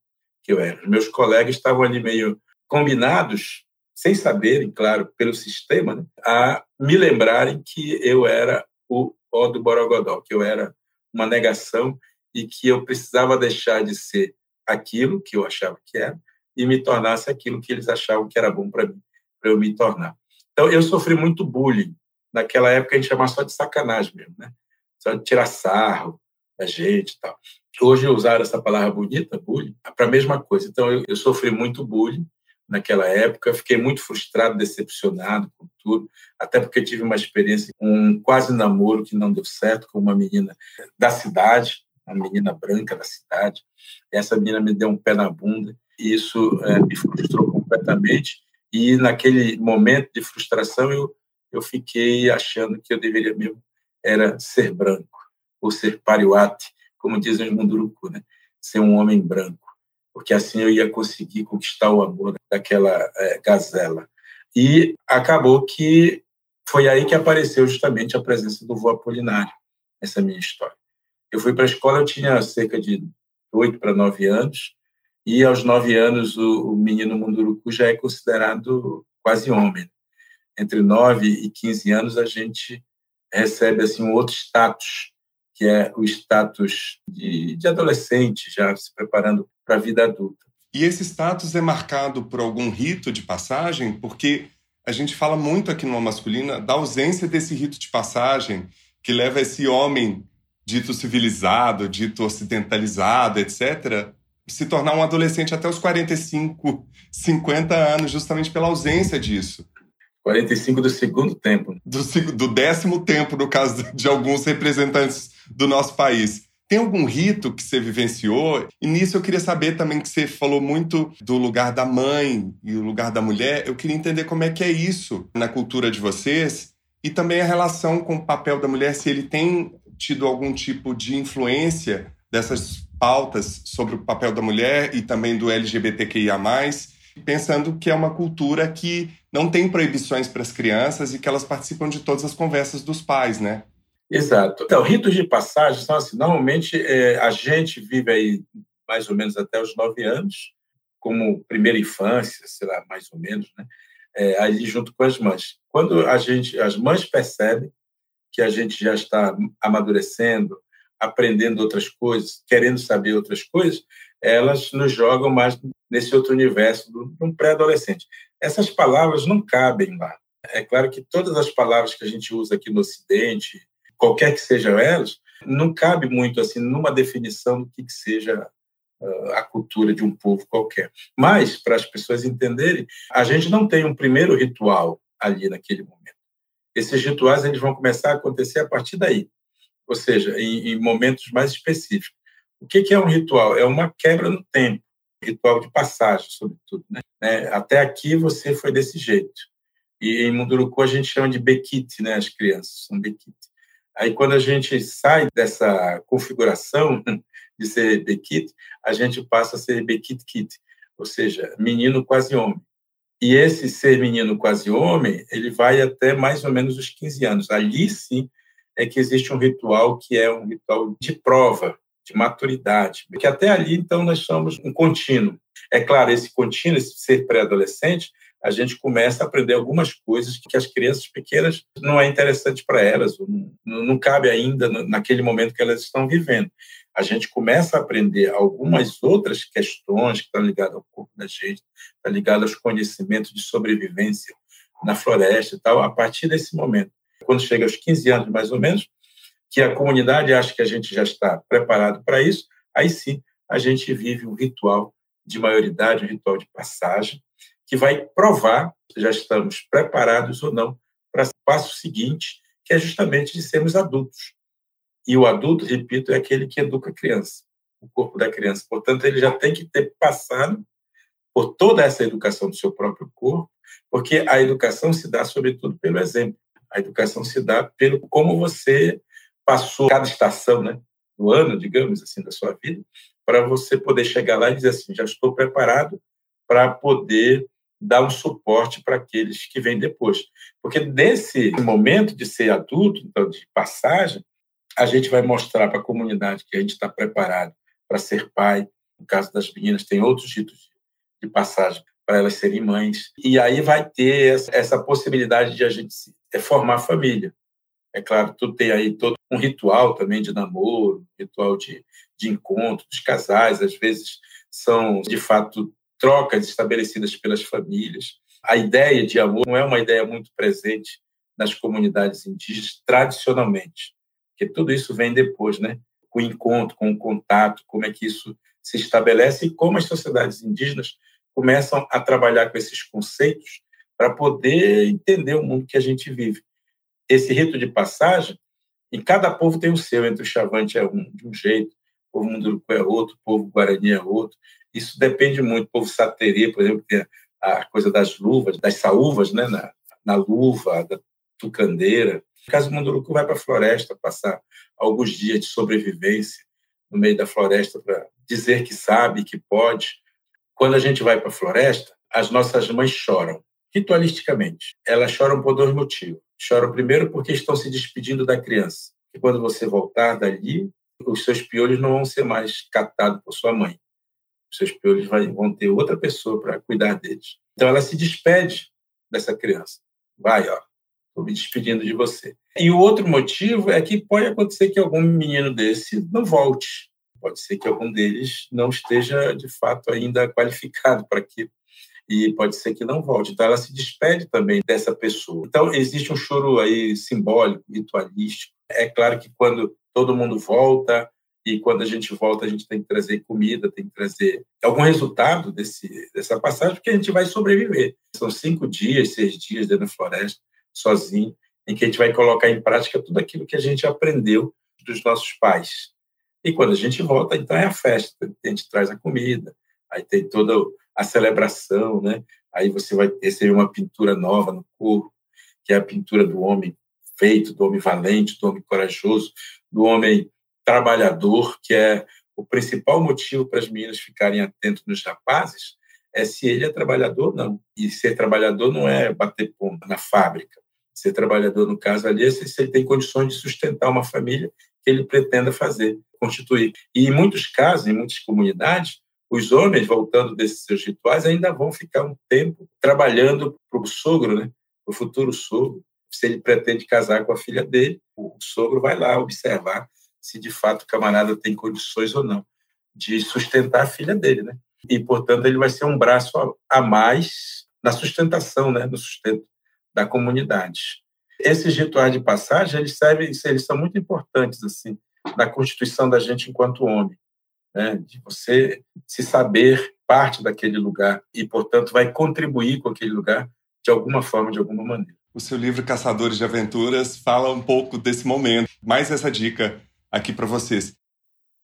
que eu era. Meus colegas estavam ali meio combinados, sem saberem, claro, pelo sistema, né, a me lembrarem que eu era o ó do Borogodó, que eu era uma negação e que eu precisava deixar de ser aquilo que eu achava que era e me tornasse aquilo que eles achavam que era bom para mim, para eu me tornar. Então, eu sofri muito bullying. Naquela época, a gente chamava só de sacanagem mesmo, né? Só de tirar sarro da gente e tal. Hoje usar essa palavra bonita, bullying, para a mesma coisa. Então, eu, eu, sofri muito bullying naquela época, fiquei muito frustrado, decepcionado com tudo, até porque tive uma experiência, um quase namoro que não deu certo com uma menina da cidade, uma menina branca da cidade. Essa menina me deu um pé na bunda, e isso é, me frustrou completamente. E naquele momento de frustração, eu, eu fiquei achando que eu deveria mesmo era ser branco, ou ser pariuate, como dizem os Munduruku, né? ser um homem branco, porque assim eu ia conseguir conquistar o amor daquela é, gazela. E acabou que foi aí que apareceu justamente a presença do vô Apolinário, essa minha história. Eu fui para a escola, eu tinha cerca de oito para nove anos, e aos nove anos o, o menino Munduruku já é considerado quase homem. Entre nove e quinze anos a gente recebe assim um outro status que é o status de, de adolescente, já se preparando para a vida adulta. E esse status é marcado por algum rito de passagem? Porque a gente fala muito aqui no Masculina da ausência desse rito de passagem que leva esse homem dito civilizado, dito ocidentalizado, etc., se tornar um adolescente até os 45, 50 anos, justamente pela ausência disso. 45 do segundo tempo. Do, do décimo tempo, no caso de alguns representantes do nosso país. Tem algum rito que você vivenciou? E nisso eu queria saber também que você falou muito do lugar da mãe e o lugar da mulher. Eu queria entender como é que é isso na cultura de vocês e também a relação com o papel da mulher, se ele tem tido algum tipo de influência dessas pautas sobre o papel da mulher e também do LGBTQIA+, pensando que é uma cultura que não tem proibições para as crianças e que elas participam de todas as conversas dos pais, né? Exato. Então, ritos de passagem são assim, normalmente é, a gente vive aí mais ou menos até os nove anos, como primeira infância, sei lá, mais ou menos, né? É, ali junto com as mães. Quando a gente, as mães percebem que a gente já está amadurecendo, aprendendo outras coisas, querendo saber outras coisas, elas nos jogam mais nesse outro universo de um pré-adolescente. Essas palavras não cabem lá. É claro que todas as palavras que a gente usa aqui no Ocidente, qualquer que sejam elas, não cabe muito assim numa definição do que, que seja uh, a cultura de um povo qualquer. Mas, para as pessoas entenderem, a gente não tem um primeiro ritual ali naquele momento. Esses rituais eles vão começar a acontecer a partir daí, ou seja, em, em momentos mais específicos. O que, é um ritual? É uma quebra no tempo, ritual de passagem, sobretudo. Né? É, até aqui você foi desse jeito. E em Munduruku a gente chama de Bekit, né? As crianças são Bekit. Aí quando a gente sai dessa configuração de ser Bekit, a gente passa a ser Bekit Kit, ou seja, menino quase homem. E esse ser menino quase homem, ele vai até mais ou menos os 15 anos. Ali sim é que existe um ritual que é um ritual de prova, de maturidade, porque até ali, então, nós somos um contínuo. É claro, esse contínuo, esse ser pré-adolescente, a gente começa a aprender algumas coisas que as crianças pequenas não é interessante para elas, não, não cabe ainda naquele momento que elas estão vivendo. A gente começa a aprender algumas outras questões que estão ligadas ao corpo da gente, estão ligadas aos conhecimentos de sobrevivência na floresta e tal, a partir desse momento. Quando chega aos 15 anos, mais ou menos, que a comunidade acha que a gente já está preparado para isso, aí sim a gente vive um ritual de maioridade, um ritual de passagem, que vai provar se já estamos preparados ou não para o passo seguinte, que é justamente de sermos adultos. E o adulto, repito, é aquele que educa a criança, o corpo da criança. Portanto, ele já tem que ter passado por toda essa educação do seu próprio corpo, porque a educação se dá, sobretudo, pelo exemplo. A educação se dá pelo como você passou cada estação né, do ano, digamos assim, da sua vida, para você poder chegar lá e dizer assim: já estou preparado para poder dar um suporte para aqueles que vêm depois. Porque nesse momento de ser adulto, então de passagem, a gente vai mostrar para a comunidade que a gente está preparado para ser pai. No caso das meninas, tem outros ritos de passagem para elas serem mães. E aí vai ter essa possibilidade de a gente é formar família. É claro, tudo tem aí todo um ritual também de namoro, ritual de, de encontro dos casais, às vezes são, de fato, trocas estabelecidas pelas famílias. A ideia de amor não é uma ideia muito presente nas comunidades indígenas tradicionalmente, porque tudo isso vem depois, né? Com o encontro, com o contato, como é que isso se estabelece e como as sociedades indígenas começam a trabalhar com esses conceitos para poder entender o mundo que a gente vive. Esse rito de passagem, em cada povo tem o seu, entre o Chavante é um, de um jeito, o povo Munduruku é outro, o povo Guarani é outro, isso depende muito. O povo saterê, por exemplo, tem a coisa das luvas, das saúvas, né? na, na luva, da tucandeira. No caso do Munduruku, vai para a floresta passar alguns dias de sobrevivência no meio da floresta para dizer que sabe, que pode. Quando a gente vai para a floresta, as nossas mães choram, ritualisticamente. Elas choram por dois motivos. Choram primeiro porque estão se despedindo da criança. E quando você voltar dali, os seus piolhos não vão ser mais captados por sua mãe seus piolhos vão ter outra pessoa para cuidar deles. Então ela se despede dessa criança. Vai, ó, estou me despedindo de você. E o outro motivo é que pode acontecer que algum menino desse não volte. Pode ser que algum deles não esteja, de fato, ainda qualificado para aquilo. E pode ser que não volte. Então, ela se despede também dessa pessoa. Então, existe um choro aí simbólico, ritualístico. É claro que quando todo mundo volta, e quando a gente volta, a gente tem que trazer comida, tem que trazer algum resultado desse, dessa passagem, porque a gente vai sobreviver. São cinco dias, seis dias dentro da floresta, sozinho, em que a gente vai colocar em prática tudo aquilo que a gente aprendeu dos nossos pais. E quando a gente volta, então é a festa, a gente traz a comida, aí tem toda a celebração, né? Aí você vai receber uma pintura nova no corpo, que é a pintura do homem feito, do homem valente, do homem corajoso, do homem trabalhador, que é o principal motivo para as meninas ficarem atentas nos rapazes, é se ele é trabalhador ou não. E ser trabalhador não é bater ponta na fábrica. Ser trabalhador, no caso ali, é se ele tem condições de sustentar uma família que ele pretenda fazer, constituir. E em muitos casos, em muitas comunidades, os homens, voltando desses seus rituais, ainda vão ficar um tempo trabalhando para o sogro, né? o futuro sogro. Se ele pretende casar com a filha dele, o sogro vai lá observar se de fato o camarada tem condições ou não de sustentar a filha dele, né? E, portanto, ele vai ser um braço a mais na sustentação, né? No sustento da comunidade. Esses rituais de passagem, eles servem, eles são muito importantes, assim, na constituição da gente enquanto homem, né? De você se saber parte daquele lugar e, portanto, vai contribuir com aquele lugar de alguma forma, de alguma maneira. O seu livro Caçadores de Aventuras fala um pouco desse momento. Mais essa dica aqui para vocês.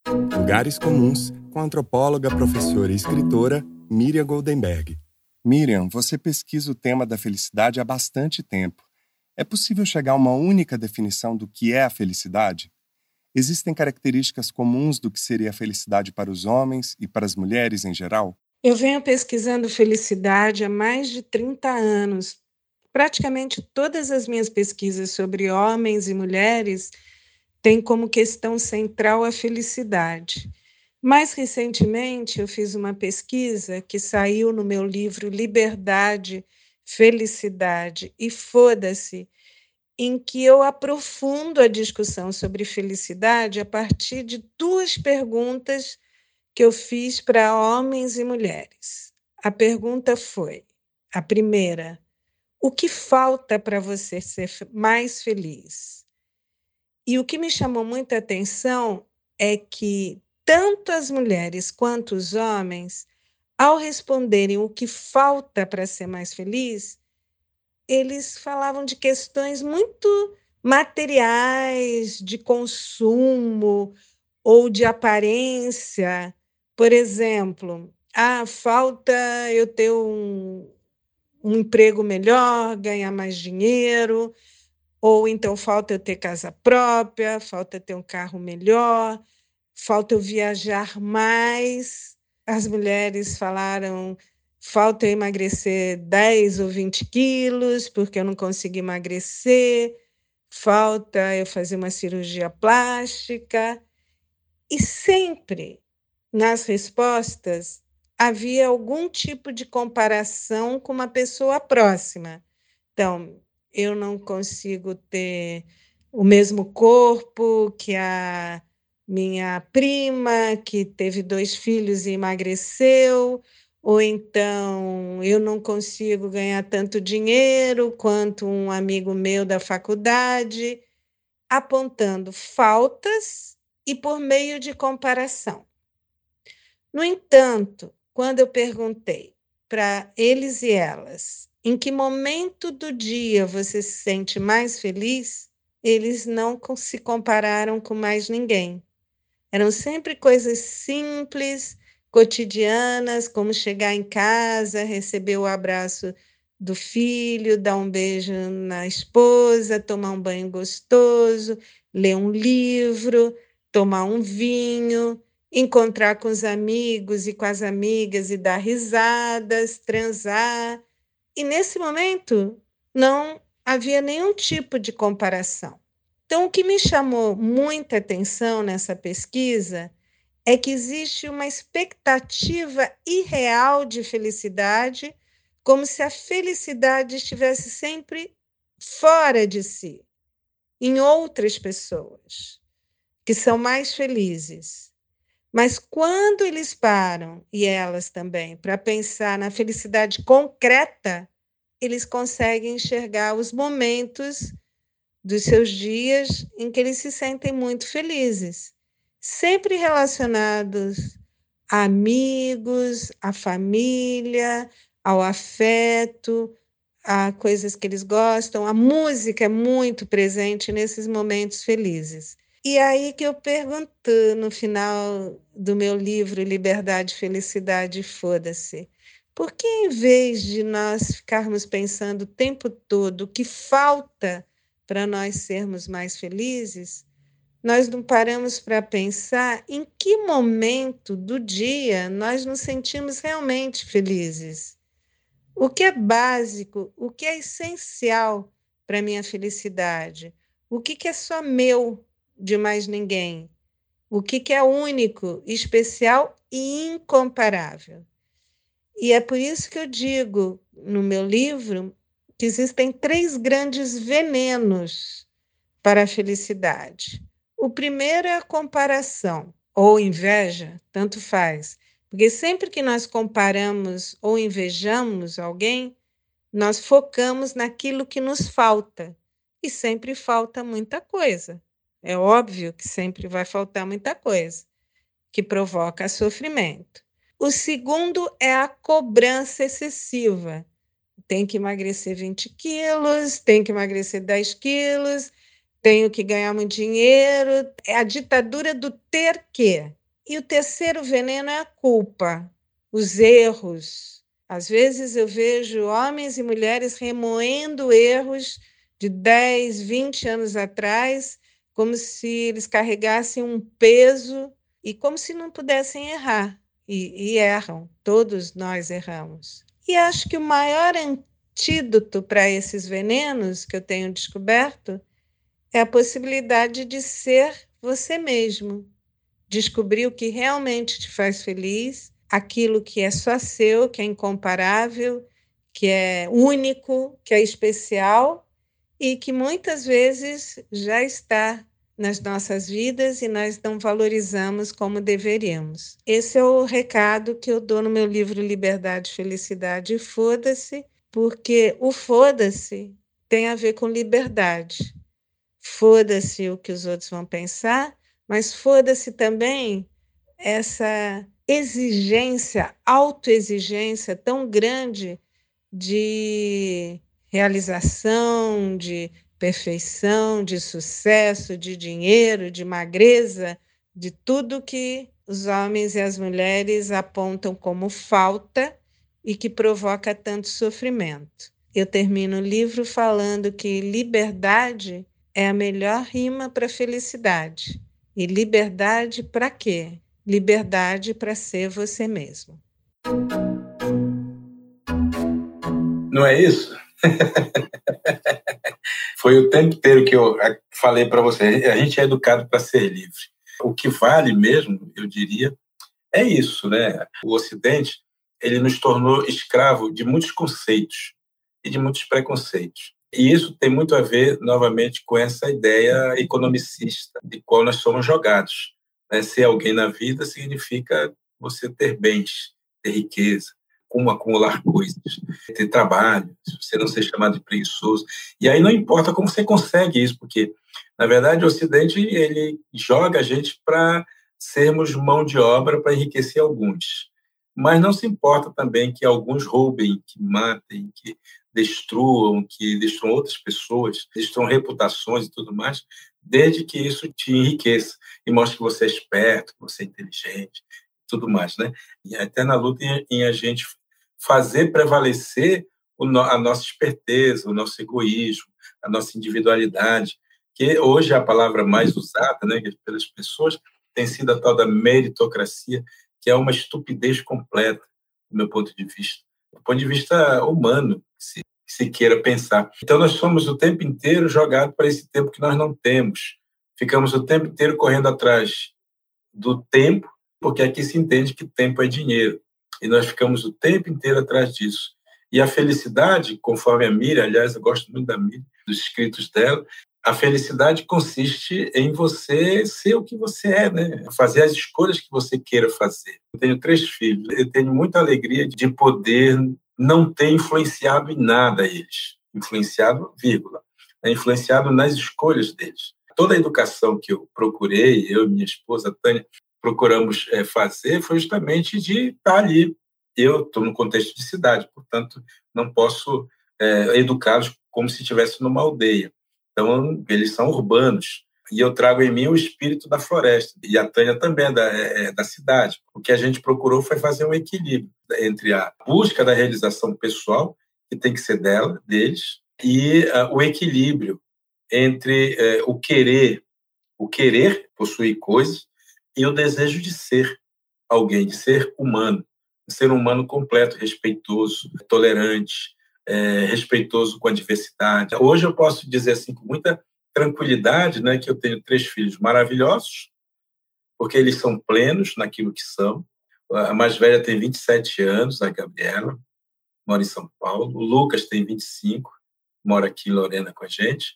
Lugares Comuns, com a antropóloga, professora e escritora Miriam Goldenberg. Miriam, você pesquisa o tema da felicidade há bastante tempo. É possível chegar a uma única definição do que é a felicidade? Existem características comuns do que seria a felicidade para os homens e para as mulheres em geral? Eu venho pesquisando felicidade há mais de 30 anos. Praticamente todas as minhas pesquisas sobre homens e mulheres tem como questão central a felicidade. Mais recentemente, eu fiz uma pesquisa que saiu no meu livro Liberdade Felicidade e Foda-se, em que eu aprofundo a discussão sobre felicidade a partir de duas perguntas que eu fiz para homens e mulheres. A pergunta foi: a primeira, o que falta para você ser mais feliz? E o que me chamou muita atenção é que tanto as mulheres quanto os homens, ao responderem o que falta para ser mais feliz, eles falavam de questões muito materiais, de consumo ou de aparência. Por exemplo, ah, falta eu ter um, um emprego melhor, ganhar mais dinheiro, ou então falta eu ter casa própria, falta ter um carro melhor, falta eu viajar mais. As mulheres falaram, falta eu emagrecer 10 ou 20 quilos, porque eu não consigo emagrecer, falta eu fazer uma cirurgia plástica. E sempre nas respostas havia algum tipo de comparação com uma pessoa próxima. Então, eu não consigo ter o mesmo corpo que a minha prima, que teve dois filhos e emagreceu, ou então eu não consigo ganhar tanto dinheiro quanto um amigo meu da faculdade, apontando faltas e por meio de comparação. No entanto, quando eu perguntei para eles e elas em que momento do dia você se sente mais feliz, eles não se compararam com mais ninguém. Eram sempre coisas simples, cotidianas, como chegar em casa, receber o abraço do filho, dar um beijo na esposa, tomar um banho gostoso, ler um livro, tomar um vinho, encontrar com os amigos e com as amigas e dar risadas, transar. E nesse momento não havia nenhum tipo de comparação. Então, o que me chamou muita atenção nessa pesquisa é que existe uma expectativa irreal de felicidade, como se a felicidade estivesse sempre fora de si, em outras pessoas, que são mais felizes. Mas quando eles param, e elas também, para pensar na felicidade concreta, eles conseguem enxergar os momentos dos seus dias em que eles se sentem muito felizes, sempre relacionados a amigos, à família, ao afeto, a coisas que eles gostam. A música é muito presente nesses momentos felizes. E aí que eu pergunto no final do meu livro Liberdade, Felicidade, Foda-se. Por que, em vez de nós ficarmos pensando o tempo todo o que falta para nós sermos mais felizes, nós não paramos para pensar em que momento do dia nós nos sentimos realmente felizes? O que é básico, o que é essencial para a minha felicidade? O que, que é só meu de mais ninguém. O que, que é único, especial e incomparável. E é por isso que eu digo no meu livro que existem três grandes venenos para a felicidade. O primeiro é a comparação ou inveja, tanto faz. Porque sempre que nós comparamos ou invejamos alguém, nós focamos naquilo que nos falta. E sempre falta muita coisa. É óbvio que sempre vai faltar muita coisa que provoca sofrimento. O segundo é a cobrança excessiva. Tem que emagrecer 20 quilos, tem que emagrecer 10 quilos, tenho que ganhar muito dinheiro. É a ditadura do ter que. E o terceiro veneno é a culpa, os erros. Às vezes eu vejo homens e mulheres remoendo erros de 10, 20 anos atrás como se eles carregassem um peso e como se não pudessem errar. E, e erram, todos nós erramos. E acho que o maior antídoto para esses venenos que eu tenho descoberto é a possibilidade de ser você mesmo, descobrir o que realmente te faz feliz, aquilo que é só seu, que é incomparável, que é único, que é especial e que muitas vezes já está nas nossas vidas e nós não valorizamos como deveríamos. Esse é o recado que eu dou no meu livro Liberdade, Felicidade e Foda-se, porque o foda-se tem a ver com liberdade. Foda-se o que os outros vão pensar, mas foda-se também essa exigência, autoexigência tão grande de realização, de perfeição, de sucesso, de dinheiro, de magreza, de tudo que os homens e as mulheres apontam como falta e que provoca tanto sofrimento. Eu termino o livro falando que liberdade é a melhor rima para felicidade. E liberdade para quê? Liberdade para ser você mesmo. Não é isso? Foi o tempo inteiro que eu falei para você. A gente é educado para ser livre. O que vale mesmo, eu diria, é isso, né? O Ocidente ele nos tornou escravo de muitos conceitos e de muitos preconceitos. E isso tem muito a ver, novamente, com essa ideia economicista de qual nós somos jogados. Né? Ser alguém na vida significa você ter bens, ter riqueza, como acumular coisas, ter trabalho, você não ser chamado de preguiçoso. E aí não importa como você consegue isso, porque, na verdade, o Ocidente ele joga a gente para sermos mão de obra para enriquecer alguns. Mas não se importa também que alguns roubem, que matem, que destruam, que destruam outras pessoas, destruam reputações e tudo mais, desde que isso te enriqueça e mostre que você é esperto, que você é inteligente, tudo mais, né? E até na luta em, em a gente fazer prevalecer a nossa esperteza, o nosso egoísmo, a nossa individualidade, que hoje é a palavra mais usada né, pelas pessoas, tem sido a tal da meritocracia, que é uma estupidez completa, do meu ponto de vista, do ponto de vista humano, se, se queira pensar. Então, nós somos o tempo inteiro jogados para esse tempo que nós não temos. Ficamos o tempo inteiro correndo atrás do tempo, porque aqui se entende que tempo é dinheiro. E nós ficamos o tempo inteiro atrás disso. E a felicidade, conforme a Miriam, aliás, eu gosto muito da Miriam, dos escritos dela, a felicidade consiste em você ser o que você é, né? Fazer as escolhas que você queira fazer. Eu tenho três filhos, eu tenho muita alegria de poder não ter influenciado em nada eles. Influenciado, vírgula. Né? Influenciado nas escolhas deles. Toda a educação que eu procurei, eu e minha esposa Tânia, procuramos é, fazer foi justamente de estar ali. Eu estou no contexto de cidade, portanto, não posso é, educá-los como se estivesse numa aldeia. Então, eles são urbanos. E eu trago em mim o espírito da floresta. E a Tânia também da, é, é da cidade. O que a gente procurou foi fazer um equilíbrio entre a busca da realização pessoal, que tem que ser dela, deles, e uh, o equilíbrio entre uh, o querer, o querer possuir coisas e o desejo de ser alguém, de ser humano, de ser um humano completo, respeitoso, tolerante, é, respeitoso com a diversidade. Hoje eu posso dizer assim com muita tranquilidade, né, que eu tenho três filhos maravilhosos, porque eles são plenos naquilo que são. A mais velha tem 27 anos, a Gabriela, mora em São Paulo. O Lucas tem 25, mora aqui em Lorena com a gente.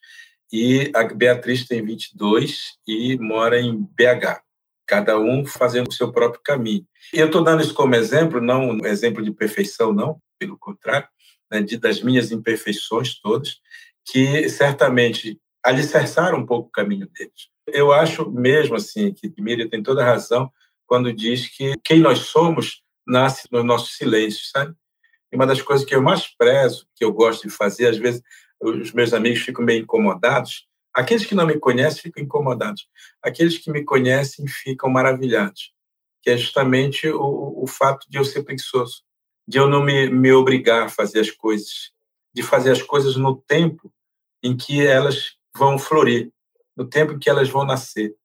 E a Beatriz tem 22 e mora em BH cada um fazendo o seu próprio caminho. E eu estou dando isso como exemplo, não um exemplo de perfeição, não, pelo contrário, né, de, das minhas imperfeições todas, que certamente alicerçaram um pouco o caminho deles. Eu acho mesmo assim que Miriam tem toda a razão quando diz que quem nós somos nasce nos nossos silêncios, sabe? E uma das coisas que eu mais prezo, que eu gosto de fazer, às vezes os meus amigos ficam meio incomodados, Aqueles que não me conhecem ficam incomodados. Aqueles que me conhecem ficam maravilhados. Que é justamente o, o fato de eu ser preguiçoso, de eu não me, me obrigar a fazer as coisas, de fazer as coisas no tempo em que elas vão florir, no tempo em que elas vão nascer,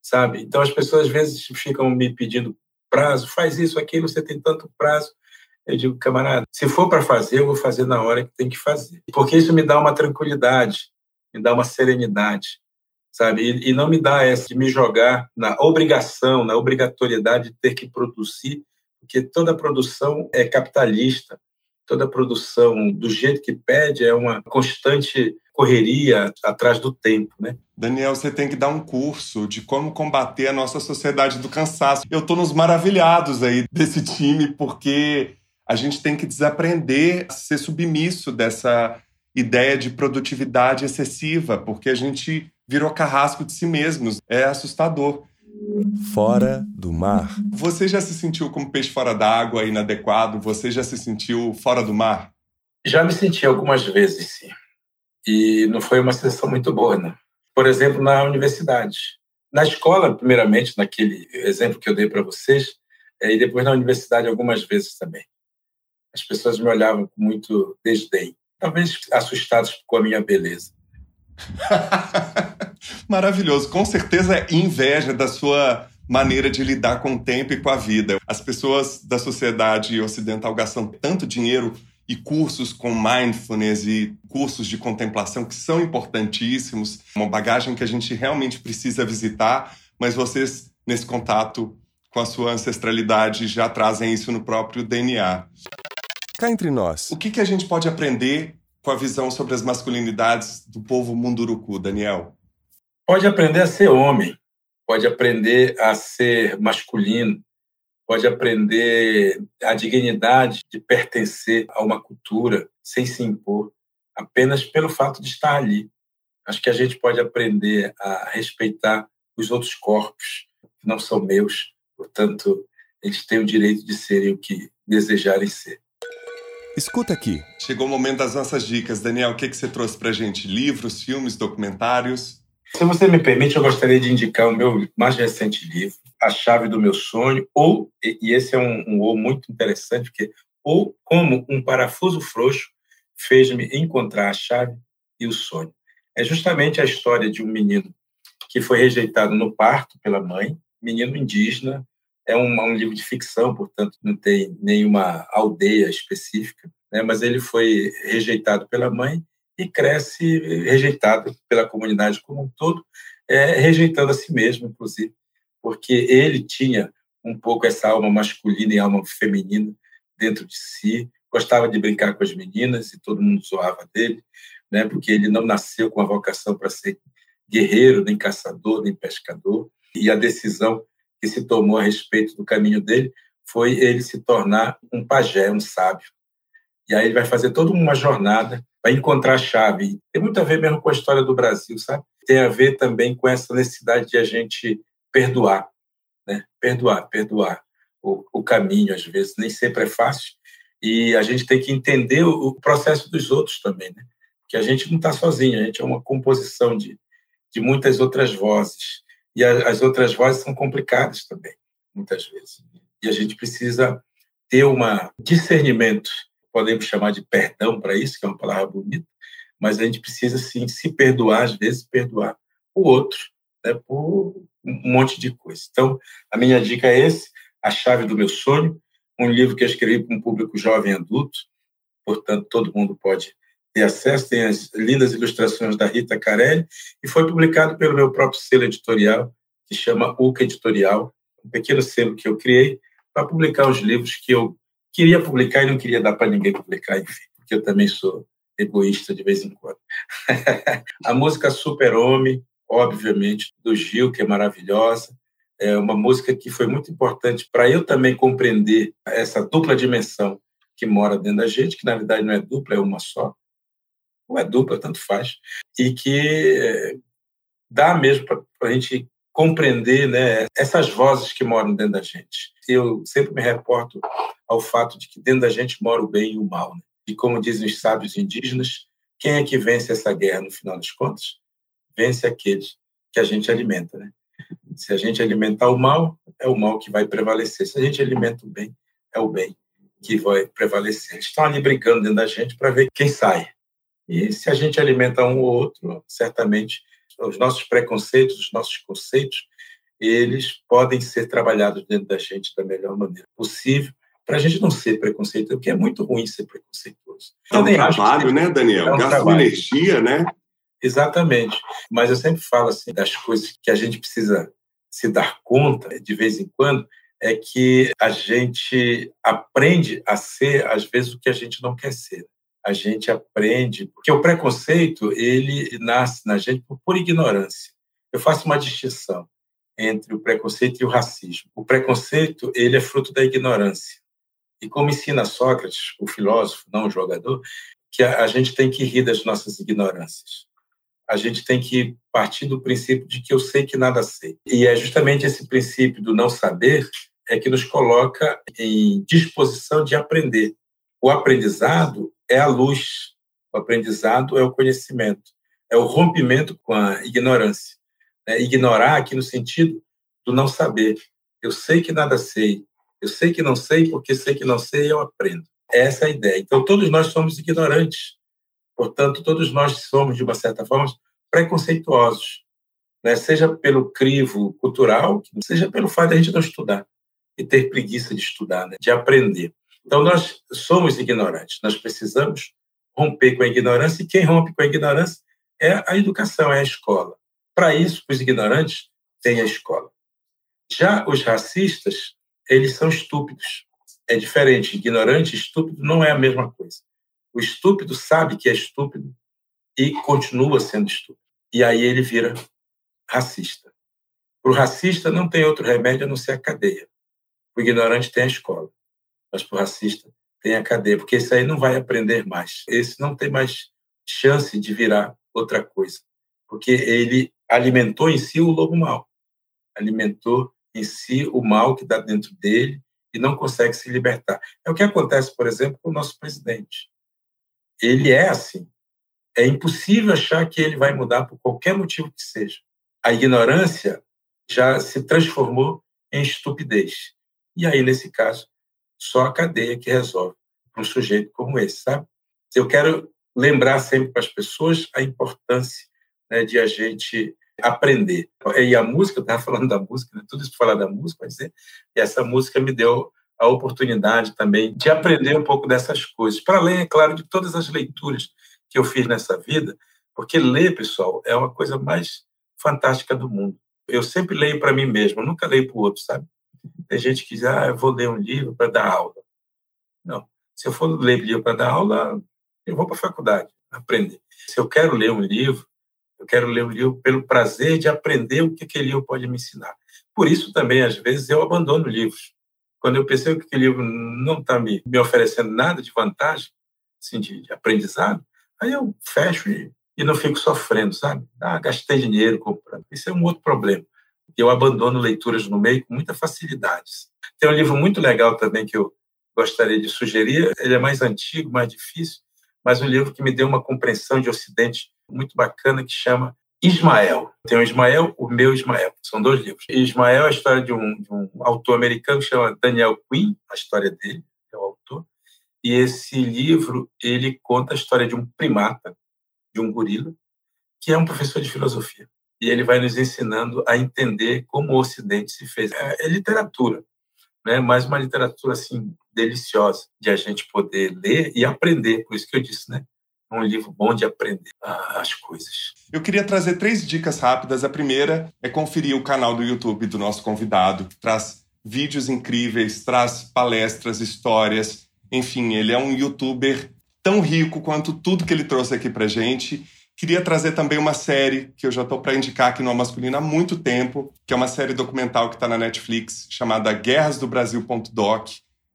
sabe? Então as pessoas às vezes ficam me pedindo prazo, faz isso, aquilo, você tem tanto prazo. Eu digo, camarada, se for para fazer, eu vou fazer na hora que tem que fazer. Porque isso me dá uma tranquilidade, me dá uma serenidade, sabe? E, e não me dá essa de me jogar na obrigação, na obrigatoriedade de ter que produzir, porque toda produção é capitalista, toda produção do jeito que pede é uma constante correria atrás do tempo, né? Daniel, você tem que dar um curso de como combater a nossa sociedade do cansaço. Eu estou nos maravilhados aí desse time, porque a gente tem que desaprender a ser submisso dessa ideia de produtividade excessiva, porque a gente virou carrasco de si mesmos. É assustador. Fora do mar. Você já se sentiu como peixe fora d'água, inadequado? Você já se sentiu fora do mar? Já me senti algumas vezes, sim. E não foi uma sensação muito boa, não por exemplo, na universidade. Na escola, primeiramente, naquele exemplo que eu dei para vocês, é, e depois na universidade algumas vezes também. As pessoas me olhavam com muito desdém, talvez assustados com a minha beleza. Maravilhoso. Com certeza é inveja da sua maneira de lidar com o tempo e com a vida. As pessoas da sociedade ocidental gastam tanto dinheiro e cursos com mindfulness e cursos de contemplação que são importantíssimos, uma bagagem que a gente realmente precisa visitar, mas vocês, nesse contato com a sua ancestralidade, já trazem isso no próprio DNA. Cá entre nós. O que, que a gente pode aprender com a visão sobre as masculinidades do povo munduruku, Daniel? Pode aprender a ser homem, pode aprender a ser masculino, pode aprender a dignidade de pertencer a uma cultura sem se impor, apenas pelo fato de estar ali. Acho que a gente pode aprender a respeitar os outros corpos que não são meus, portanto, eles têm o direito de serem o que desejarem ser. Escuta aqui. Chegou o momento das nossas dicas. Daniel, o que, que você trouxe para gente? Livros, filmes, documentários? Se você me permite, eu gostaria de indicar o meu mais recente livro, a chave do meu sonho, ou, e esse é um, um ou muito interessante, porque ou como um parafuso frouxo fez-me encontrar a chave e o sonho. É justamente a história de um menino que foi rejeitado no parto pela mãe, menino indígena, é um, um livro de ficção, portanto não tem nenhuma aldeia específica, né? mas ele foi rejeitado pela mãe e cresce rejeitado pela comunidade como um todo, é, rejeitando a si mesmo, inclusive porque ele tinha um pouco essa alma masculina e alma feminina dentro de si, gostava de brincar com as meninas e todo mundo zoava dele, né? Porque ele não nasceu com a vocação para ser guerreiro, nem caçador, nem pescador. E a decisão que se tomou a respeito do caminho dele foi ele se tornar um pajé, um sábio. E aí ele vai fazer toda uma jornada, vai encontrar a chave. Tem muito a ver mesmo com a história do Brasil, sabe? Tem a ver também com essa necessidade de a gente perdoar, né? Perdoar, perdoar o, o caminho, às vezes, nem sempre é fácil. E a gente tem que entender o, o processo dos outros também, né? Que a gente não está sozinho, a gente é uma composição de, de muitas outras vozes. E as outras vozes são complicadas também, muitas vezes. E a gente precisa ter um discernimento, podemos chamar de perdão para isso, que é uma palavra bonita, mas a gente precisa, sim, se perdoar, às vezes, perdoar o outro, né, por um monte de coisa. Então, a minha dica é esse, A Chave do Meu Sonho, um livro que eu escrevi para um público jovem adulto, portanto, todo mundo pode ter acesso, tem as lindas ilustrações da Rita Carelli, e foi publicado pelo meu próprio selo editorial, que chama UCA Editorial, um pequeno selo que eu criei para publicar os livros que eu queria publicar e não queria dar para ninguém publicar, enfim, porque eu também sou egoísta de vez em quando. a música Super Homem, obviamente, do Gil, que é maravilhosa. É uma música que foi muito importante para eu também compreender essa dupla dimensão que mora dentro da gente, que na verdade não é dupla, é uma só. Ou é dupla, tanto faz. E que é, dá mesmo para a gente compreender né, essas vozes que moram dentro da gente. Eu sempre me reporto ao fato de que dentro da gente mora o bem e o mal. Né? E como dizem os sábios indígenas, quem é que vence essa guerra no final das contas? vence aqueles que a gente alimenta, né? Se a gente alimentar o mal, é o mal que vai prevalecer. Se a gente alimenta o bem, é o bem que vai prevalecer. Eles estão ali brincando dentro da gente para ver quem sai. E se a gente alimenta um ou outro, certamente os nossos preconceitos, os nossos conceitos, eles podem ser trabalhados dentro da gente da melhor maneira possível, para a gente não ser preconceituoso, porque é muito ruim ser preconceituoso. É um trabalho, né, Daniel? É um Gasta energia, né? Exatamente. Mas eu sempre falo assim das coisas que a gente precisa se dar conta de vez em quando é que a gente aprende a ser, às vezes, o que a gente não quer ser. A gente aprende, porque o preconceito, ele nasce na gente por, ignorância. Eu faço uma distinção entre o preconceito e o racismo. O preconceito, ele é fruto da ignorância. E como ensina Sócrates, o filósofo, não o jogador, que a, a gente tem que rir das nossas ignorâncias. A gente tem que partir do princípio de que eu sei que nada sei. E é justamente esse princípio do não saber é que nos coloca em disposição de aprender. O aprendizado é a luz, o aprendizado é o conhecimento, é o rompimento com a ignorância. É ignorar aqui no sentido do não saber. Eu sei que nada sei, eu sei que não sei, porque sei que não sei, eu aprendo. Essa é a ideia. Então, todos nós somos ignorantes. Portanto, todos nós somos, de uma certa forma, preconceituosos. Né? Seja pelo crivo cultural, seja pelo fato de a gente não estudar e ter preguiça de estudar, né? de aprender. Então, nós somos ignorantes. Nós precisamos romper com a ignorância, e quem rompe com a ignorância é a educação, é a escola. Para isso, os ignorantes têm a escola. Já os racistas, eles são estúpidos. É diferente. Ignorante e estúpido não é a mesma coisa. O estúpido sabe que é estúpido e continua sendo estúpido. E aí ele vira racista. Para o racista não tem outro remédio a não ser a cadeia. O ignorante tem a escola, mas para o racista tem a cadeia, porque esse aí não vai aprender mais. Esse não tem mais chance de virar outra coisa, porque ele alimentou em si o lobo mau, alimentou em si o mal que está dentro dele e não consegue se libertar. É o que acontece, por exemplo, com o nosso presidente. Ele é assim. É impossível achar que ele vai mudar por qualquer motivo que seja. A ignorância já se transformou em estupidez. E aí, nesse caso, só a cadeia que resolve para um sujeito como esse, sabe? Eu quero lembrar sempre para as pessoas a importância né, de a gente aprender. E a música, eu estava falando da música, né? tudo isso para falar da música, mas e essa música me deu a oportunidade também de aprender um pouco dessas coisas. Para além, é claro, de todas as leituras que eu fiz nessa vida, porque ler, pessoal, é uma coisa mais fantástica do mundo. Eu sempre leio para mim mesmo, nunca leio para o outro, sabe? Tem gente que diz, ah, eu vou ler um livro para dar aula. Não. Se eu for ler livro para dar aula, eu vou para a faculdade aprender. Se eu quero ler um livro, eu quero ler um livro pelo prazer de aprender o que aquele livro pode me ensinar. Por isso também, às vezes, eu abandono livros. Quando eu percebo que aquele livro não está me, me oferecendo nada de vantagem, assim, de, de aprendizado, aí eu fecho e, e não fico sofrendo, sabe? Ah, gastei dinheiro comprando. Isso é um outro problema. Eu abandono leituras no meio com muita facilidade. Tem um livro muito legal também que eu gostaria de sugerir. Ele é mais antigo, mais difícil, mas um livro que me deu uma compreensão de Ocidente muito bacana que chama Ismael. Tem o Ismael, o meu Ismael. São dois livros. Ismael é a história de um, de um autor americano que chama Daniel Quinn, a história dele, é o autor. E esse livro, ele conta a história de um primata, de um gorila, que é um professor de filosofia. E ele vai nos ensinando a entender como o Ocidente se fez. É, é literatura, né? mas uma literatura assim deliciosa de a gente poder ler e aprender. Por isso que eu disse, né? um livro bom de aprender as coisas. Eu queria trazer três dicas rápidas. A primeira é conferir o canal do YouTube do nosso convidado, que traz vídeos incríveis, traz palestras, histórias. Enfim, ele é um youtuber tão rico quanto tudo que ele trouxe aqui pra gente. Queria trazer também uma série que eu já estou para indicar aqui no Masculino há muito tempo, que é uma série documental que está na Netflix, chamada Guerras do Brasil.doc,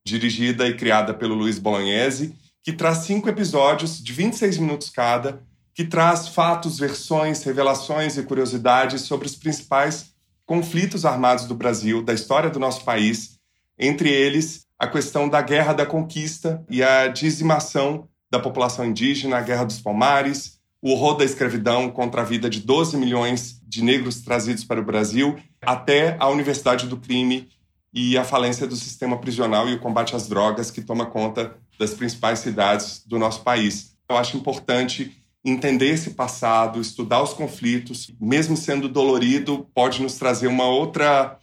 dirigida e criada pelo Luiz Bolognese que traz cinco episódios de 26 minutos cada, que traz fatos, versões, revelações e curiosidades sobre os principais conflitos armados do Brasil, da história do nosso país, entre eles a questão da Guerra da Conquista e a dizimação da população indígena, a Guerra dos Palmares, o horror da escravidão contra a vida de 12 milhões de negros trazidos para o Brasil, até a Universidade do Crime e a falência do sistema prisional e o combate às drogas que toma conta das principais cidades do nosso país. Eu acho importante entender esse passado, estudar os conflitos, mesmo sendo dolorido, pode nos trazer uma outra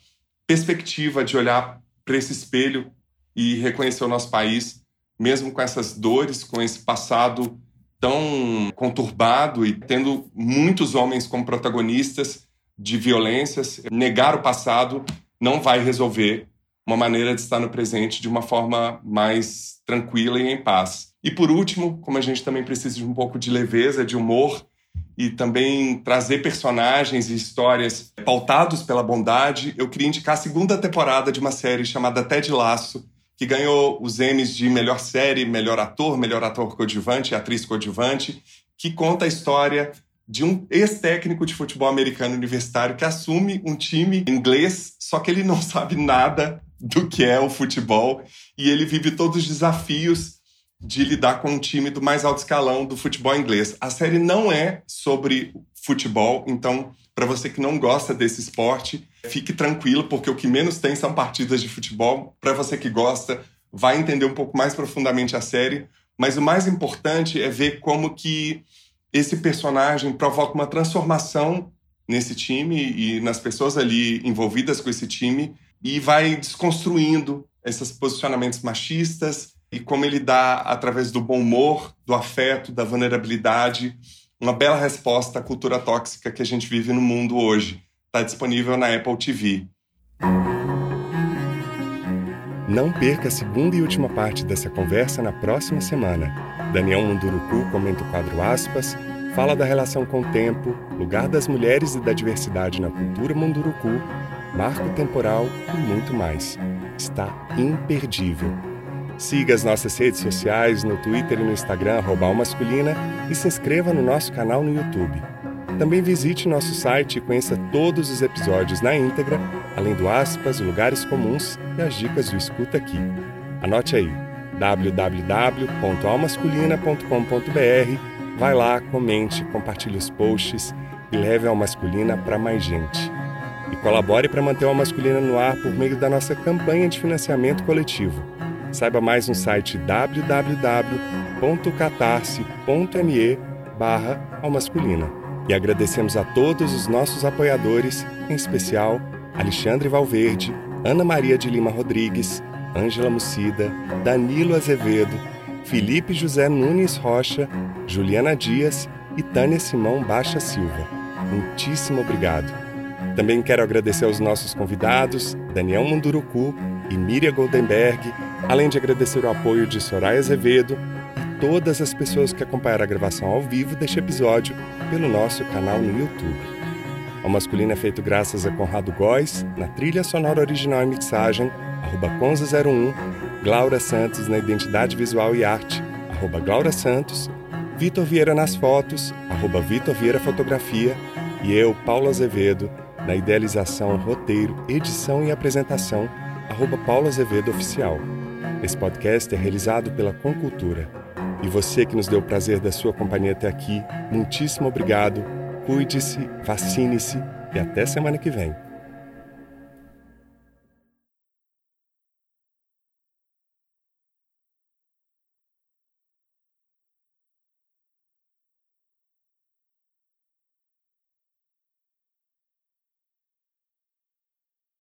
perspectiva de olhar para esse espelho e reconhecer o nosso país, mesmo com essas dores, com esse passado tão conturbado e tendo muitos homens como protagonistas de violências. Negar o passado não vai resolver uma maneira de estar no presente de uma forma mais tranquila e em paz. E por último, como a gente também precisa de um pouco de leveza, de humor e também trazer personagens e histórias pautados pela bondade, eu queria indicar a segunda temporada de uma série chamada Ted Laço, que ganhou os Emmys de melhor série, melhor ator, melhor ator coadjuvante, atriz coadjuvante, que conta a história de um ex-técnico de futebol americano universitário que assume um time inglês, só que ele não sabe nada do que é o futebol e ele vive todos os desafios de lidar com um time do mais alto escalão do futebol inglês. A série não é sobre futebol, então para você que não gosta desse esporte, fique tranquilo porque o que menos tem são partidas de futebol. Para você que gosta, vai entender um pouco mais profundamente a série, mas o mais importante é ver como que esse personagem provoca uma transformação nesse time e nas pessoas ali envolvidas com esse time e vai desconstruindo esses posicionamentos machistas e como ele dá, através do bom humor, do afeto, da vulnerabilidade, uma bela resposta à cultura tóxica que a gente vive no mundo hoje. Está disponível na Apple TV. Não perca a segunda e última parte dessa conversa na próxima semana. Daniel Munduruku comenta o quadro Aspas, fala da relação com o tempo, lugar das mulheres e da diversidade na cultura Munduruku, marco temporal e muito mais. Está imperdível. Siga as nossas redes sociais no Twitter e no Instagram, masculina, e se inscreva no nosso canal no YouTube. Também visite nosso site e conheça todos os episódios na íntegra, além do aspas, lugares comuns e as dicas do Escuta Aqui. Anote aí www.almasculina.com.br. Vai lá, comente, compartilhe os posts e leve a Masculina para mais gente. E colabore para manter a Masculina no ar por meio da nossa campanha de financiamento coletivo. Saiba mais no site www.catarse.me barra Almasculina. E agradecemos a todos os nossos apoiadores, em especial Alexandre Valverde, Ana Maria de Lima Rodrigues, Ângela Mucida, Danilo Azevedo, Felipe José Nunes Rocha, Juliana Dias e Tânia Simão Baixa Silva. Muitíssimo obrigado. Também quero agradecer aos nossos convidados, Daniel Munduruku e Miriam Goldenberg, além de agradecer o apoio de Soraya Azevedo todas as pessoas que acompanharam a gravação ao vivo deste episódio pelo nosso canal no YouTube. O Masculino é feito graças a Conrado Góes, na trilha sonora original e mixagem, arroba Conza01, Glaura Santos na identidade visual e arte, arroba Glaura Santos, Vitor Vieira nas fotos, arroba Vitor Vieira Fotografia, e eu, Paulo Azevedo, na idealização, roteiro, edição e apresentação, arroba Paulo Azevedo Oficial. Esse podcast é realizado pela Concultura. E você que nos deu o prazer da sua companhia até aqui, muitíssimo obrigado, cuide-se, vacine-se e até semana que vem.